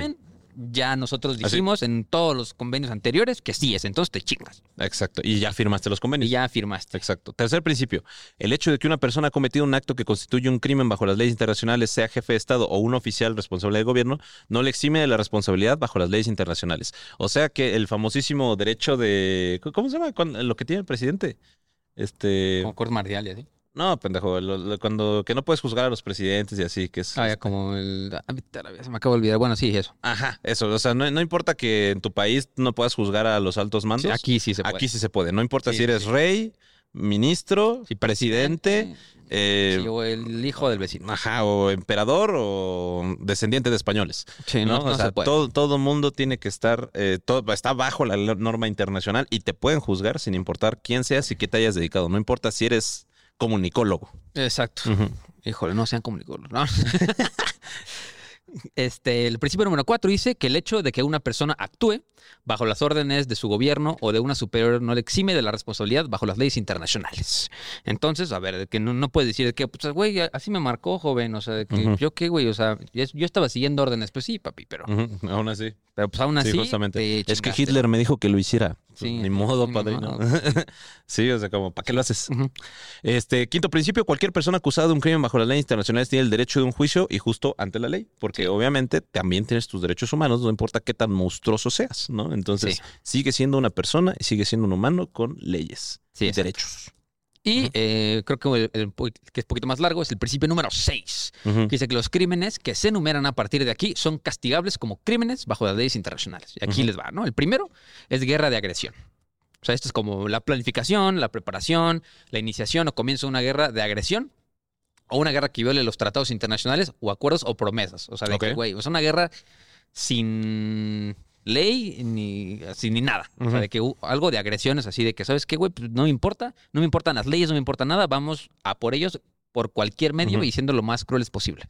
Ya nosotros Así. dijimos en todos los convenios anteriores que sí es, entonces te chingas Exacto. Y ya firmaste los convenios. y ya firmaste. Exacto. Tercer principio. El hecho de que una persona ha cometido un acto que constituye un crimen bajo las leyes internacionales, sea jefe de Estado o un oficial responsable del gobierno, no le exime de la responsabilidad bajo las leyes internacionales. O sea que el famosísimo derecho de... ¿Cómo se llama? Lo que tiene el presidente. Este... Como corte marcial y así. No, pendejo. lo- lo- cuando... Que no puedes juzgar a los presidentes y así, que es... Ah, ya como el... ah, Se me acaba de olvidar. Bueno, sí, eso. Ajá, eso. O sea, no, no importa que en tu país no puedas juzgar a los altos mandos. Sí, aquí sí se puede. Aquí sí se puede. No importa Sí, si eres sí. rey, ministro, Sí, presidente... eh, Sí, o el hijo del vecino. Ajá, o emperador o descendiente de españoles. Sí, ¿no? no, no o sea, se puede. todo, todo mundo tiene que estar, eh, todo, está bajo la norma internacional y te pueden juzgar sin importar quién seas y qué te hayas dedicado. No importa si eres comunicólogo. Exacto. Híjole, no sean comunicólogos, ¿no? Este, el principio número cuatro dice que el hecho de que una persona actúe bajo las órdenes de su gobierno o de una superior no le exime de la responsabilidad bajo las leyes internacionales. Entonces, a ver, que no, no puedes decir de que, pues, güey, así me marcó, joven, o sea, que yo qué, güey, o sea, yo, estaba siguiendo órdenes, pues sí, papi, pero, Aún así. pero pues aún así. sí, justamente. te Es que. Hitler me dijo que lo hiciera. Sí. Ni modo, Ni padrino. modo. sí, o sea, como, ¿para qué lo haces? Este, quinto principio, cualquier persona acusada de un crimen bajo las leyes internacionales tiene el derecho de un juicio y justo ante la ley, porque obviamente también tienes tus derechos humanos, no importa qué tan monstruoso seas, ¿no? Entonces, Sí. sigue siendo una persona y sigue siendo un humano con leyes y derechos. Y eh, creo que el, que es poquito más largo es el principio número 6. Ujú. que dice que los crímenes que se enumeran a partir de aquí son castigables como crímenes bajo las leyes internacionales. Y aquí les va, ¿no? El primero es guerra de agresión. O sea, esto es como la planificación, la preparación, la iniciación o comienzo de una guerra de agresión o una guerra que viole los tratados internacionales o acuerdos o promesas. O sea, de que, güey, o sea, una guerra sin ley ni, así, ni nada. O sea, de que algo de agresiones así, de que, ¿sabes qué, güey? Pues no me importa, no me importan las leyes, no me importa nada, vamos a por ellos por cualquier medio y siendo lo más crueles posible.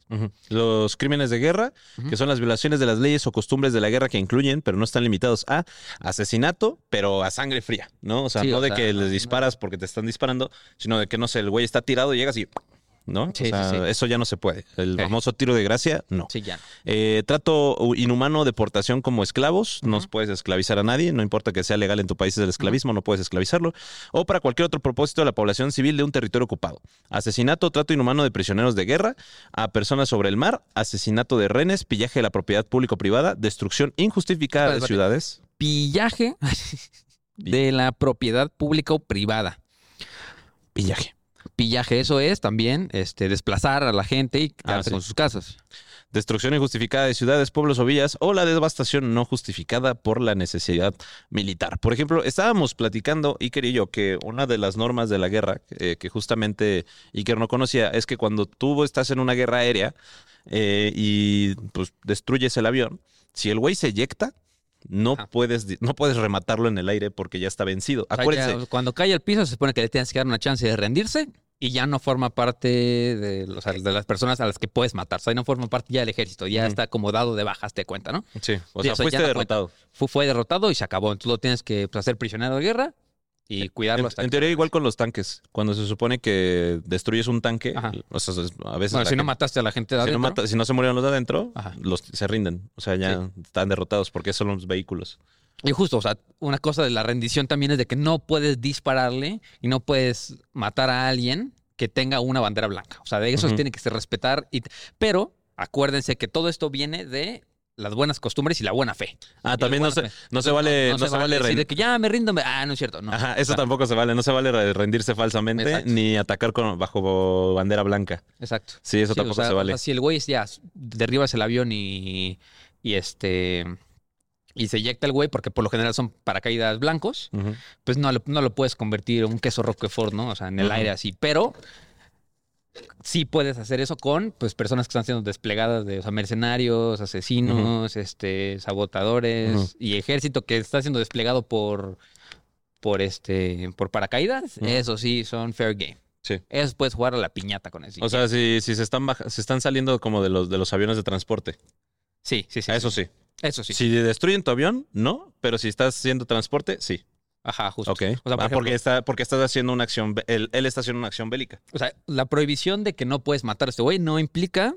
Los crímenes de guerra, que son las violaciones de las leyes o costumbres de la guerra que incluyen, pero no están limitados a asesinato, pero a sangre fría, ¿no? O sea, Sí, no o de sea, que les disparas porque te están disparando, sino de que, no sé, el güey está tirado y llegas y... ¿No? Sí, o sea, sí, sí. eso ya no se puede. El famoso tiro de gracia, no. Sí, ya. Eh, trato inhumano, deportación como esclavos. No puedes esclavizar a nadie, no importa que sea legal en tu país el esclavismo, no puedes esclavizarlo. O para cualquier otro propósito de la población civil de un territorio ocupado. Asesinato, trato inhumano de prisioneros de guerra, a personas sobre el mar, asesinato de rehenes, pillaje de la propiedad público-privada, destrucción injustificada de ciudades. Pillaje de la propiedad pública o privada. Pillaje. Pillaje, eso es también este, desplazar a la gente y quedarse sí. con sus casas. Destrucción injustificada de ciudades, pueblos o villas o la devastación no justificada por la necesidad militar. Por ejemplo, estábamos platicando, Iker y yo, que una de las normas de la guerra eh, que justamente Iker no conocía es que cuando tú estás en una guerra aérea eh, y pues destruyes el avión, si el güey se eyecta, no puedes, no puedes rematarlo en el aire porque ya está vencido. O sea, Acuérdense. ya cuando cae al piso se supone que le tienes que dar una chance de rendirse y ya no forma parte de, o sea, de las personas a las que puedes matar. O sea, no forma parte ya del ejército, ya Ujú. está acomodado de bajas, te cuenta, ¿no? Sí, o Sí, sea, o sea, fuiste no derrotado. Fue, fue derrotado y se acabó. Entonces lo tienes que pues, hacer prisionero de guerra y cuidarlo En, hasta en que- teoría, igual con los tanques. Cuando se supone que destruyes un tanque, Ajá. o sea, a veces. Bueno, si no gente- mataste a la gente de si, no adentro, mata- si no se murieron los de adentro, Ajá. los, se rinden. O sea, ya están derrotados porque son los vehículos. Y justo, o sea, una cosa de la rendición también es de que no puedes dispararle y no puedes matar a alguien que tenga una bandera blanca. O sea, de eso tiene que se respetar. Y, pero acuérdense que todo esto viene de las buenas costumbres y la buena fe. Ah, también no se, no se vale, no, se vale decir ren- de que ya me rindo. me- Ah, no es cierto. No. Ajá, eso O tampoco se vale. No se vale re- rendirse falsamente Exacto. ni atacar con, bajo bandera blanca. Exacto. Sí, eso Sí, o tampoco sea, se o vale. sea, si el güey ya derribas el avión y, y este y se eyecta el güey, porque por lo general son paracaídas blancos, pues no, lo- no lo puedes convertir en un queso Roquefort, ¿no? O sea, en el aire así. Pero sí puedes hacer eso con pues personas que están siendo desplegadas de o sea, mercenarios, asesinos, este, sabotadores y ejército que está siendo desplegado por por este por paracaídas. Eso sí son fair game. Sí. Eso puedes jugar a la piñata con eso. O sea, si, si se están baja- se están saliendo como de los de los aviones de transporte. sí, sí, sí. Eso sí. Eso sí. Si destruyen tu avión, no, pero si estás haciendo transporte, sí. Ajá, justo. Ok. O sea, por Ah, porque está porque estás haciendo una acción él, él está haciendo una acción bélica. o sea, la prohibición de que no puedes matar a este güey no implica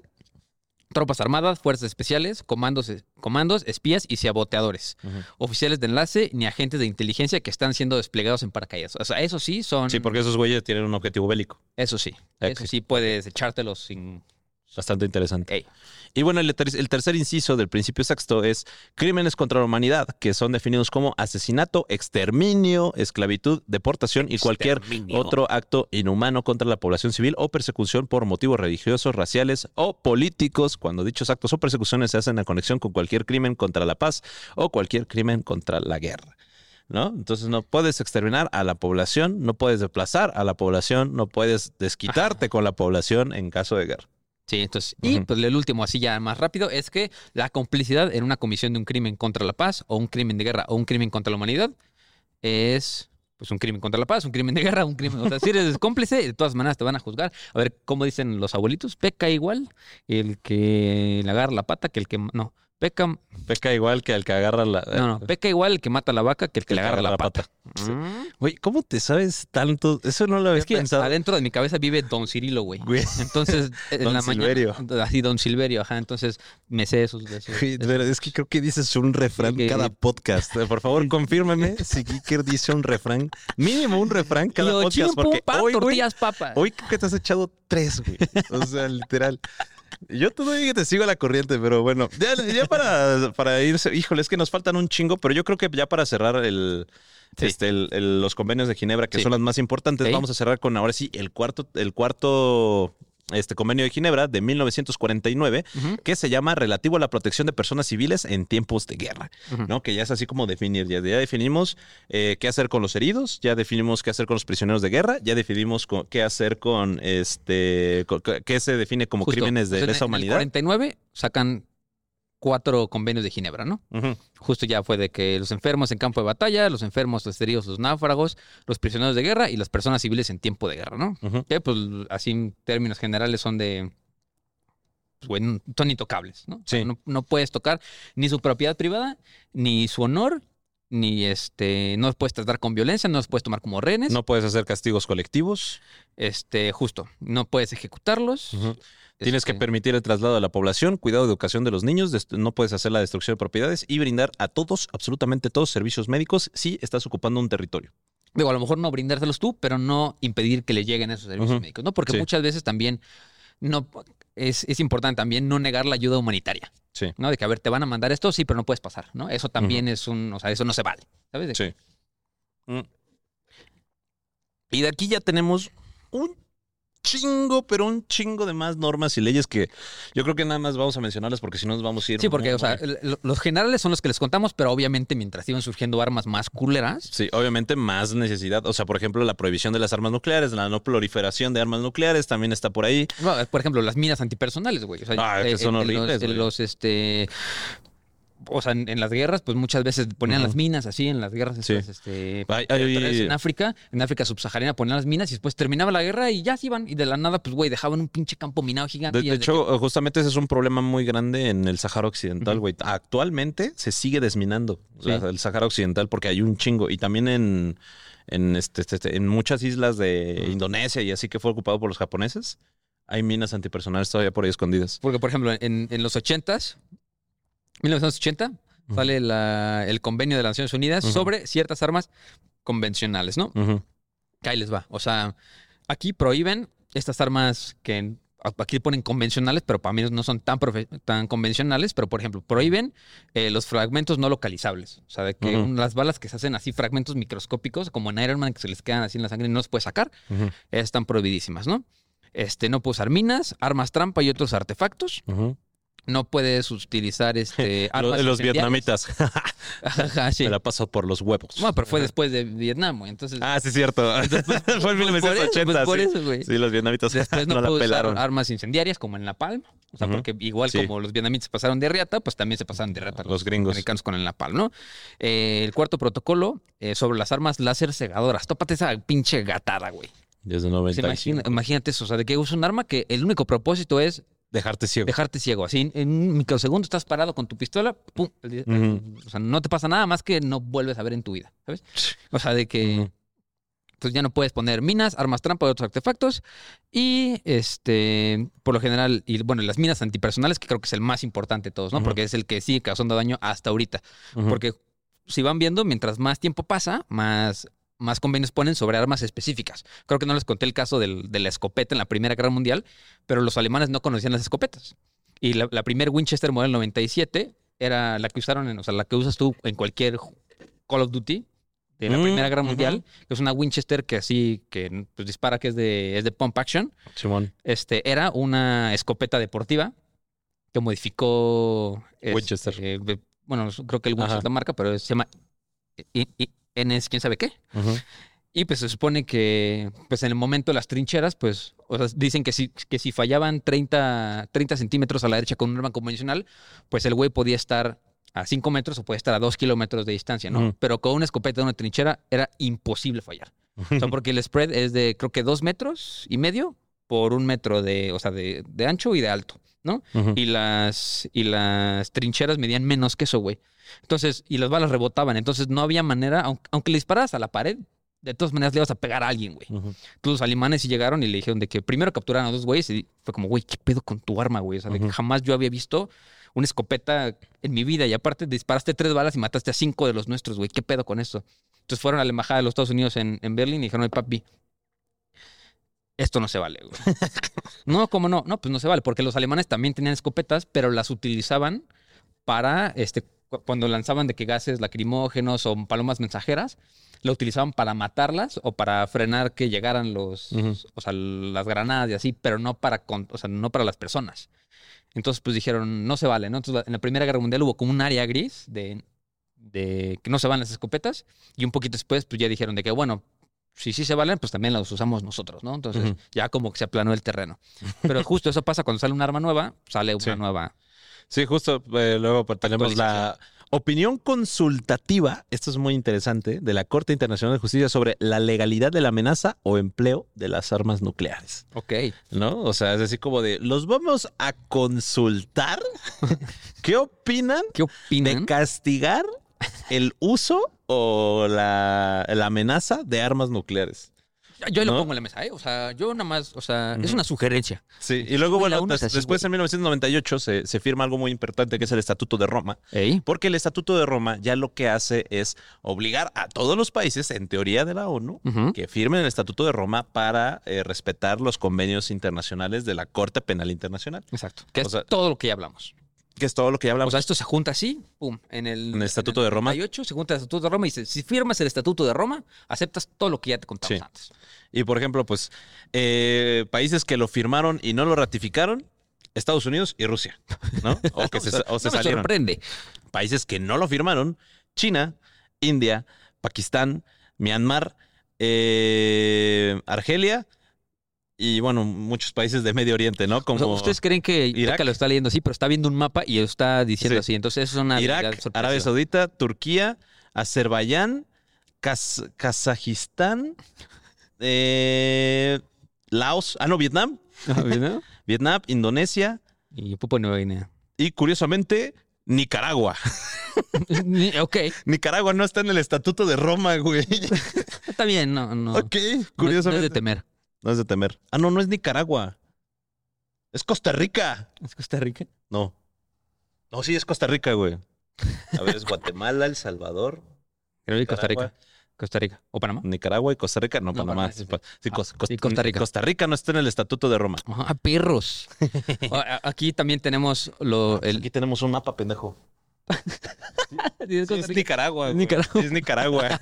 tropas armadas, fuerzas especiales, comandos, comandos, espías y saboteadores, oficiales de enlace ni agentes de inteligencia que están siendo desplegados en paracaídas. O sea, eso sí son. Sí, porque esos güeyes tienen un objetivo bélico. Eso sí. Eso sí puedes echártelos sin. Bastante interesante. Ey. Y bueno, el, ter- el tercer inciso del principio sexto es crímenes contra la humanidad, que son definidos como asesinato, exterminio, esclavitud, deportación y cualquier otro acto inhumano contra la población civil o persecución por motivos religiosos, raciales o políticos, cuando dichos actos o persecuciones se hacen en conexión con cualquier crimen contra la paz o cualquier crimen contra la guerra. ¿No? Entonces no puedes exterminar a la población, no puedes desplazar a la población, no puedes desquitarte con la población en caso de guerra. Sí, entonces. Y Ujú. pues el último, así ya más rápido, es que la complicidad en una comisión de un crimen contra la paz, o un crimen de guerra, o un crimen contra la humanidad, es pues un crimen contra la paz, un crimen de guerra, un crimen. O sea, si eres cómplice, de todas maneras te van a juzgar. A ver, ¿cómo dicen los abuelitos? Peca igual el que le agarra la pata que el que. No, peca. Peca igual que el que agarra la. No, no, peca igual el que mata la vaca que el que le agarra la pata. Sí. Güey, ¿cómo te sabes tanto? Eso no lo habías Es que pensado. adentro de mi cabeza vive Don Cirilo, güey. Entonces, en Don la Silverio. mañana. Así, Don Silverio, ajá. Entonces, me sé esos. esos- de pero es que creo que dices un refrán Que- cada podcast. Eh, Por favor, confírmeme si Kiker dice un refrán. Mínimo un refrán cada podcast. Porque hoy, tortillas papas. hoy creo que te has echado tres, güey. O sea, literal. Yo todavía te sigo a la corriente, pero bueno, ya, ya para, para irse, híjole, es que nos faltan un chingo, pero yo creo que ya para cerrar el, Sí. este, el- el- los convenios de Ginebra, que Sí. son las más importantes, vamos a cerrar con ahora sí el cuarto, el cuarto este convenio de Ginebra de 1949, Ujú, que se llama Relativo a la protección de personas civiles en tiempos de guerra. ¿no? Que ya es así como definir, ya, ya definimos eh, qué hacer con los heridos, ya definimos qué hacer con los prisioneros de guerra, ya definimos qué hacer con este, qué se define como Justo. crímenes de Entonces, lesa en el humanidad. 49 sacan cuatro convenios de Ginebra, ¿no? Justo ya fue de que los enfermos en campo de batalla, los enfermos, los heridos, los náufragos, los prisioneros de guerra y las personas civiles en tiempo de guerra, ¿no? Que pues así en términos generales son de... Pues, güey, son intocables, ¿no? O sea, Sí. no, no puedes tocar ni su propiedad privada, ni su honor, ni este... No los puedes tratar con violencia, no los puedes tomar como rehenes. No puedes hacer castigos colectivos. Este, justo, no puedes ejecutarlos. Tienes que Este, permitir el traslado de la población, cuidado de educación de los niños, no puedes hacer la destrucción de propiedades y brindar a todos, absolutamente todos, servicios médicos si estás ocupando un territorio. Digo, a lo mejor no brindárselos tú, pero no impedir que le lleguen esos servicios médicos, ¿no? Porque Sí. muchas veces también no es, es importante también no negar la ayuda humanitaria, Sí. ¿no? De que, a ver, te van a mandar esto, sí, pero no puedes pasar, ¿no? Eso también es un, o sea, eso no se vale, ¿sabes? De que- Sí. Mm. Y de aquí ya tenemos un chingo, pero un chingo de más normas y leyes que yo creo que nada más vamos a mencionarlas porque si no nos vamos a ir. Sí, porque, o sea, los generales son los que les contamos, pero obviamente mientras iban surgiendo armas más culeras, Sí, obviamente más necesidad. O sea, por ejemplo, la prohibición de las armas nucleares, la no proliferación de armas nucleares también está por ahí. no, por ejemplo, las minas antipersonales, güey. O sea, Ah, que eh, son en horribles, Los, güey. los, este... O sea, en, en las guerras, pues muchas veces ponían las minas así, en las guerras Sí. estas, este, Ay, ay, territoriales en África, en África subsahariana ponían las minas y después terminaba la guerra y ya se iban. Y de la nada, pues, güey, dejaban un pinche campo minado gigante. De, hecho, justamente ese es un problema muy grande en el Sahara Occidental, güey. Actualmente se sigue desminando Sí. el Sahara Occidental porque hay un chingo. Y también en, en, este, este, este, en muchas islas de. Indonesia y así que fue ocupado por los japoneses, hay minas antipersonales todavía por ahí escondidas. Porque, por ejemplo, en, en los 80s, 1980, Ujú. sale la- el convenio de las Naciones Unidas sobre ciertas armas convencionales, ¿no? Que ahí les va. O sea, aquí prohíben estas armas que aquí ponen convencionales, pero para mí no son tan, tan convencionales, pero por ejemplo, prohíben eh, los fragmentos no localizables. O sea, de que las balas que se hacen así, fragmentos microscópicos, como en Iron Man, que se les quedan así en la sangre y no los puedes sacar, Ujú, están prohibidísimas, ¿no? Este, no puedes usar minas, armas trampa y otros artefactos. ujú. No puedes utilizar este, armas los vietnamitas. Sí. Me la paso por los huevos. Bueno, pero fue después de Vietnam, güey. Entonces, Ah, sí, cierto. Fue en por eso, 1980. pues, por sí. eso, güey. Sí, los vietnamitas Después no, no la puedo usar pelaron. armas incendiarias como en Napalm. O sea, porque igual Sí. como los vietnamitas pasaron de riata, pues también se pasaron de riata Los gringos. americanos con el Napalm, ¿no? Eh, el cuarto protocolo eh, sobre las armas láser cegadoras. Tópate esa pinche gatada, güey. Desde O sea, 95. imagina- imagínate eso, o sea, de que usa un arma que el único propósito es Dejarte ciego. dejarte ciego. Así en un microsegundo estás parado con tu pistola, pum, o sea, no te pasa nada más que no vuelves a ver en tu vida, ¿sabes? O sea, de que pues ya no puedes poner minas, armas trampa y otros artefactos. Y este, por lo general, y bueno, las minas antipersonales, que creo que es el más importante de todos, ¿no? Porque es el que sigue causando daño hasta ahorita. Porque si van viendo, mientras más tiempo pasa, más, más convenios ponen sobre armas específicas. Creo que no les conté el caso del- de la escopeta en la Primera Guerra Mundial, pero los alemanes no conocían las escopetas. Y la, la primer Winchester Model 97 era la que usaron, en, o sea, la que usas tú en cualquier Call of Duty de la Mm, Primera Guerra. Mundial, que es una Winchester que así, que pues, dispara, que es de, es de pump action. Simón. Este, era una escopeta deportiva que modificó... este, Winchester. de- bueno, creo que el Winchester Ajá. es la marca, pero se llama I- NS, quién sabe qué. Ujú. Y pues se supone que pues en el momento de las trincheras, pues o sea, dicen que si, que si fallaban 30, 30 centímetros a la derecha con un arma convencional, pues el güey podía estar a 5 metros o podía estar a 2 kilómetros de distancia, ¿no? Ujú. Pero con una escopeta de una trinchera era imposible fallar. O sea, porque el spread es de creo que 2 metros y medio por un metro de, o sea, de, de ancho y de alto, ¿no? Y las, y las trincheras medían menos que eso, güey. Entonces, y las balas rebotaban. Entonces, no había manera, aunque, aunque le disparas a la pared, de todas maneras le ibas a pegar a alguien, güey. Entonces, los alemanes sí llegaron y le dijeron de que primero capturaron a dos güeyes y fue como, güey, ¿qué pedo con tu arma, güey? O sea, de que jamás yo había visto una escopeta en mi vida y aparte disparaste tres balas y mataste a cinco de los nuestros, güey. ¿Qué pedo con esto? Entonces fueron a la embajada de los Estados Unidos en, en Berlín y dijeron, "Oye, papi, esto no se vale, güey. no, ¿cómo no? No, pues no se vale, porque los alemanes también tenían escopetas, pero las utilizaban para, este, cu- cuando lanzaban de que gases lacrimógenos o palomas mensajeras, la utilizaban para matarlas o para frenar que llegaran los, o sea, las granadas y así, pero no para, con- o sea, no para las personas. Entonces, pues dijeron, no se vale, ¿no? Entonces, en la Primera Guerra Mundial hubo como un área gris de, de que no se van las escopetas y un poquito después, pues ya dijeron de que, bueno, si sí se valen, pues también las usamos nosotros, ¿no? Entonces, ya como que se aplanó el terreno. Pero justo eso pasa cuando sale un arma nueva, sale una Sí. nueva. Sí, justo eh, luego pues, tenemos la opinión consultativa, esto es muy interesante, de la Corte Internacional de Justicia sobre la legalidad de la amenaza o empleo de las armas nucleares. Ok. ¿No? O sea, es decir, como de, los vamos a consultar. ¿Qué opinan ¿Qué de opinan? castigar el uso o la, la amenaza de armas nucleares? Yo ahí lo pongo en la mesa, ¿eh? O sea, yo nada más, o sea, es una sugerencia. Sí, y luego, bueno, des- así, después güey. en 1998 se, se firma algo muy importante que es el Estatuto de Roma. ¿Ey? Porque el Estatuto de Roma ya lo que hace es obligar a todos los países, en teoría de la ONU, que firmen el Estatuto de Roma para eh, respetar los convenios internacionales de la Corte Penal Internacional, Exacto. Que O es sea, todo lo que ya hablamos. Que es todo lo que ya O hablamos. sea, esto se junta así, pum, en el, En el Estatuto de Roma. 98 se junta el Estatuto de Roma y dice, si firmas el Estatuto de Roma, aceptas todo lo que ya te contamos Sí. antes. y por ejemplo, pues eh, países que lo firmaron y no lo ratificaron, Estados Unidos y Rusia, ¿no? O que se, o se no me salieron. sorprende. Países que no lo firmaron, China, India, Pakistán, Myanmar, eh, Argelia y bueno, muchos países de Medio Oriente, ¿no? O Como sea, ¿Ustedes creen que Irak. Lo está leyendo así, pero está viendo un mapa y está diciendo Sí. así? Entonces, eso es una Irak. Arabia Saudita, Turquía, Azerbaiyán, Kaz- Kazajistán, eh, Laos, ah, no, Vietnam, ¿no? Vietnam, Indonesia Y Papua Nueva Guinea. y curiosamente Nicaragua. ok, Nicaragua no está en el Estatuto de Roma, güey. está bien, no, no. ok, No- No, curiosamente. es de temer. No es de temer. Ah, no, no es Nicaragua. Es Costa Rica. ¿Es Costa Rica? No. No, sí, es Costa Rica, güey. A ver, es Guatemala, El Salvador. Creo que Costa Rica. Nicaragua. Costa Rica. ¿O Panamá? Nicaragua y Costa Rica. No, No, Panamá. Panamá, Sí, sí. pa- sí, Ah, Costa Rica. Costa Rica no está en el Estatuto de Roma. Ah, perros. A- a- Aquí también tenemos lo, el... Aquí tenemos un mapa, pendejo. ¿Sí es Sí, Costa es? Nicaragua. güey. Nicaragua. Sí, Es Nicaragua.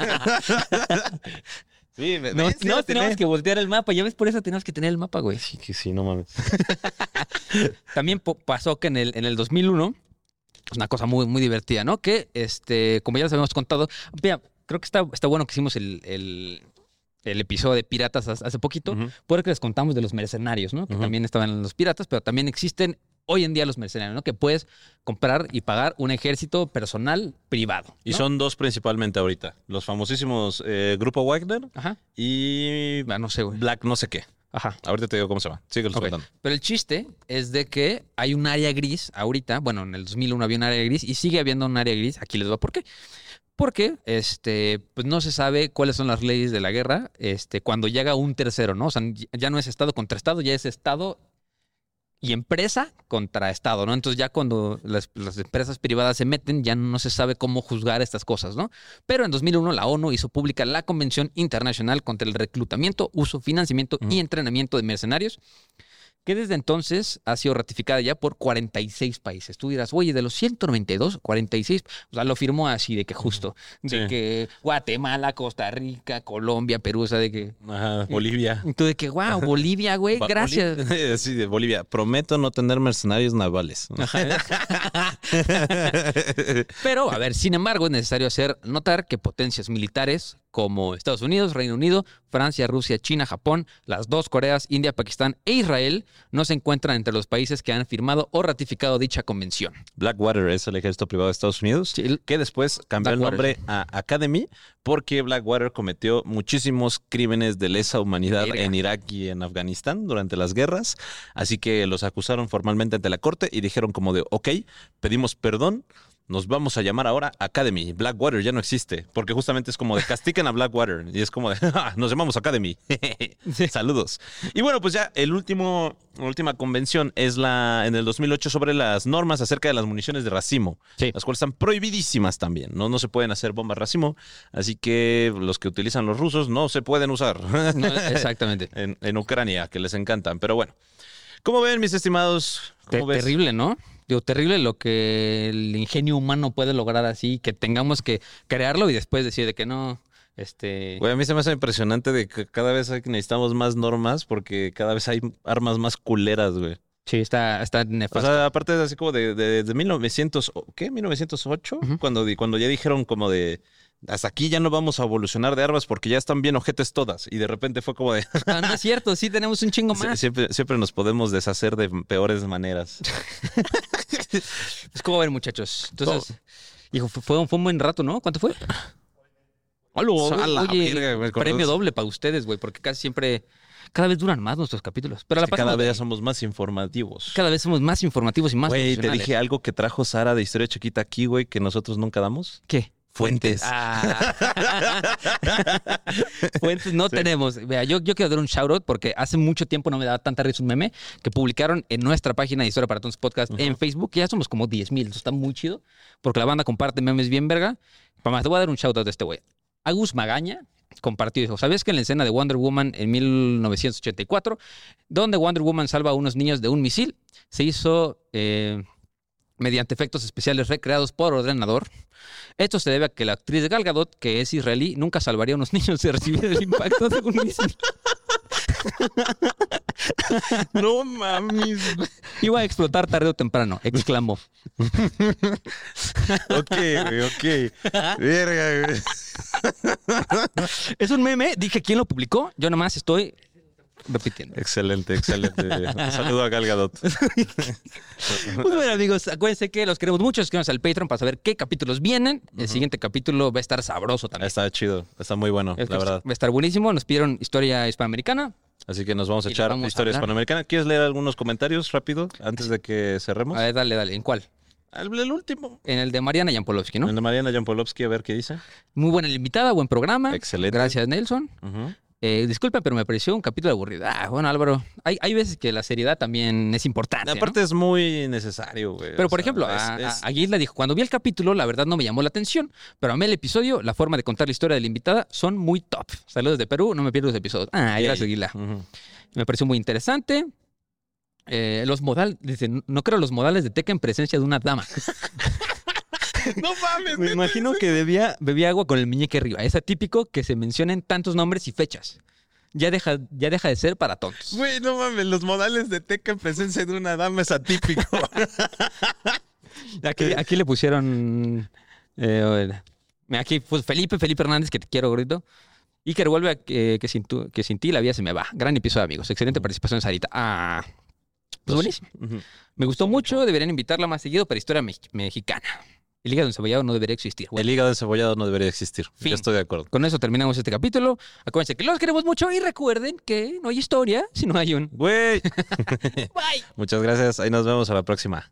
sí, me- No, no tenemos atiné. que voltear el mapa. Ya ves, por eso tenemos que tener el mapa, güey. Sí, que sí, no mames. También pasó que en el, en el 2001, es una cosa muy, muy divertida, ¿no? Que, este, como ya les habíamos contado, mira, creo que está, está bueno que hicimos el, el- el episodio de piratas hace poquito, Ujú. porque les contamos de los mercenarios, ¿no? Que también estaban los piratas, pero también existen hoy en día los mercenarios, ¿no? Que puedes comprar y pagar un ejército personal privado. Y son dos principalmente ahorita. Los famosísimos eh, Grupo Wagner Ajá. y Ah, no sé, güey. Black no sé qué. Ajá. Ahorita te digo cómo se va. Sigue Ok. contando. Pero el chiste es de que hay un área gris ahorita. Bueno, en el 2001 había un área gris y sigue habiendo un área gris. Aquí les va por qué. Porque este, pues no se sabe cuáles son las leyes de la guerra este, cuando llega un tercero, ¿no? O sea, ya no es Estado contra Estado, ya es Estado y empresa contra Estado, ¿no? Entonces ya cuando las, las empresas privadas se meten, ya no se sabe cómo juzgar estas cosas, ¿no? Pero en 2001 la ONU hizo pública la Convención Internacional contra el Reclutamiento, Uso, Financiamiento y. Entrenamiento de Mercenarios, que desde entonces ha sido ratificada ya por 46 países. Tú dirás, oye, de los 192, 46, o sea, lo firmó así de que justo, de Sí. que Guatemala, Costa Rica, Colombia, Perú, o sea, de que... Ajá, Bolivia. Y tú de que, wow, Bolivia, güey, gracias. Sí, de Bolivia. Prometo no tener mercenarios navales. Pero, a ver, sin embargo, es necesario hacer notar que potencias militares como Estados Unidos, Reino Unido, Francia, Rusia, China, Japón, las dos Coreas, India, Pakistán e Israel no se encuentran entre los países que han firmado o ratificado dicha convención. Blackwater es el ejército privado de Estados Unidos, Sí, que después cambió el nombre a Academy porque Blackwater cometió muchísimos crímenes de lesa humanidad Verga. en Irak y en Afganistán durante las guerras. Así que los acusaron formalmente ante la corte y dijeron como de, ok, pedimos perdón. Nos vamos a llamar ahora Academy. Blackwater ya no existe. Porque justamente es como de castigan a Blackwater. Y es como de, "Ah, nos llamamos Academy. Saludos. Y bueno, pues ya el último, la última convención es la en el 2008 sobre las normas acerca de las municiones de racimo. Sí. Las cuales están prohibidísimas también. No, no se pueden hacer bombas racimo. Así que los que utilizan los rusos no se pueden usar. No, exactamente. en, en Ucrania, que les encantan. Pero bueno. ¿Cómo ven, mis estimados? Te- ¿Cómo ves? terrible, ¿no? Digo, terrible lo que el ingenio humano puede lograr así, que tengamos que crearlo y después decir de que no, este... Güey, a mí se me hace impresionante de que cada vez necesitamos más normas porque cada vez hay armas más culeras, güey. Sí, está, está O nefasto. sea, aparte es así como de, de, de 1900, o- ¿qué? 1908, Ujú. cuando, di- cuando ya dijeron como de, hasta aquí ya no vamos a evolucionar de armas porque ya están bien ojetes todas. Y de repente fue como de, Ah, no es cierto, sí tenemos un chingo más. siempre, siempre nos podemos deshacer de peores maneras. Es como ver, muchachos. Entonces, hijo, fue, fue un, fue un buen rato, ¿no? ¿Cuánto fue? Hola, oye, premio doble para ustedes, güey, porque casi siempre, cada vez duran más nuestros capítulos. Pero la cada vez somos más informativos. cada vez somos más informativos y más Güey, te dije algo que trajo Sara de Historia Chiquita aquí, güey, que nosotros nunca damos. ¿Qué? Fuentes. Ah. Fuentes no tenemos. Vea, yo, yo quiero dar un shout out porque hace mucho tiempo no me daba tanta risa un meme que publicaron en nuestra página de Historia para Tontos Podcast en Facebook, que ya somos como 10 mil. Está muy chido porque la banda comparte memes bien verga. Mamá, te voy a dar un shout out de este güey. Agus Magaña compartió, dijo, ¿sabías que en la escena de Wonder Woman en 1984, donde Wonder Woman salva a unos niños de un misil, se hizo eh, mediante efectos especiales recreados por ordenador? Esto se debe a que la actriz Gal Gadot, que es israelí, nunca salvaría a unos niños de recibir el impacto de un misil. No mames. Iba a explotar tarde o temprano, exclamó. Ok, ok. Verga, güey. Es un meme, dije quién lo publicó, yo nomás estoy repitiendo. Excelente, excelente. Un saludo a Gal Gadot. Muy bien, amigos, acuérdense que los queremos mucho, suscríbanse al Patreon para saber qué capítulos vienen. El siguiente capítulo va a estar sabroso también. Está chido, está muy bueno, Es la verdad. Va a estar buenísimo. Nos pidieron historia hispanoamericana. Así que nos vamos a echar vamos historia hispanoamericana. ¿Quieres leer algunos comentarios rápido antes de que cerremos? A ver, dale, dale. ¿En cuál? El, el último. En el de Mariana Yampolowski, ¿no? El de Mariana Jampolowski, a ver qué dice. Muy buena la invitada, buen programa. Excelente. Gracias, Nelson. Ujú. Eh, disculpen, pero me pareció un capítulo aburrido. Ah, bueno, Álvaro, hay, hay veces que la seriedad también es importante. ¿no? Aparte es muy necesario, güey. Pero, por sea, ejemplo, es- a, a- a dijo, cuando vi el capítulo, la verdad no me llamó la atención, pero amé el episodio, la forma de contar la historia de la invitada son muy top. Saludos de Perú, no me pierdo los episodios. Ah, gracias, Gisla. Ujú. Me pareció muy interesante. Eh, los modales, dice, no creo los modales de Teca en presencia de una dama. No mames, Me imagino que bebía, bebía agua con el muñeque arriba. Es atípico que se mencionen tantos nombres y fechas. Ya deja, ya deja de ser para tontos. Güey, no mames, los modales de teca en presencia de una dama es atípico. Aquí, aquí le pusieron. eh, aquí, pues Felipe, Felipe Hernández, que te quiero, grito. Y que revuelve a que, que sin tu- que sin ti la vida se me va. Gran episodio, amigos. Excelente participación, Sarita. Ah, pues buenísimo. Me gustó mucho. Deberían invitarla más seguido para historia mex- mexicana. El hígado encebollado no debería existir. Bueno, El hígado encebollado no debería existir. Fin. Yo estoy de acuerdo. con eso terminamos este capítulo. Acuérdense que los queremos mucho y recuerden que no hay historia si no hay un. Güey. Bye. Muchas gracias. Ahí nos vemos a la próxima.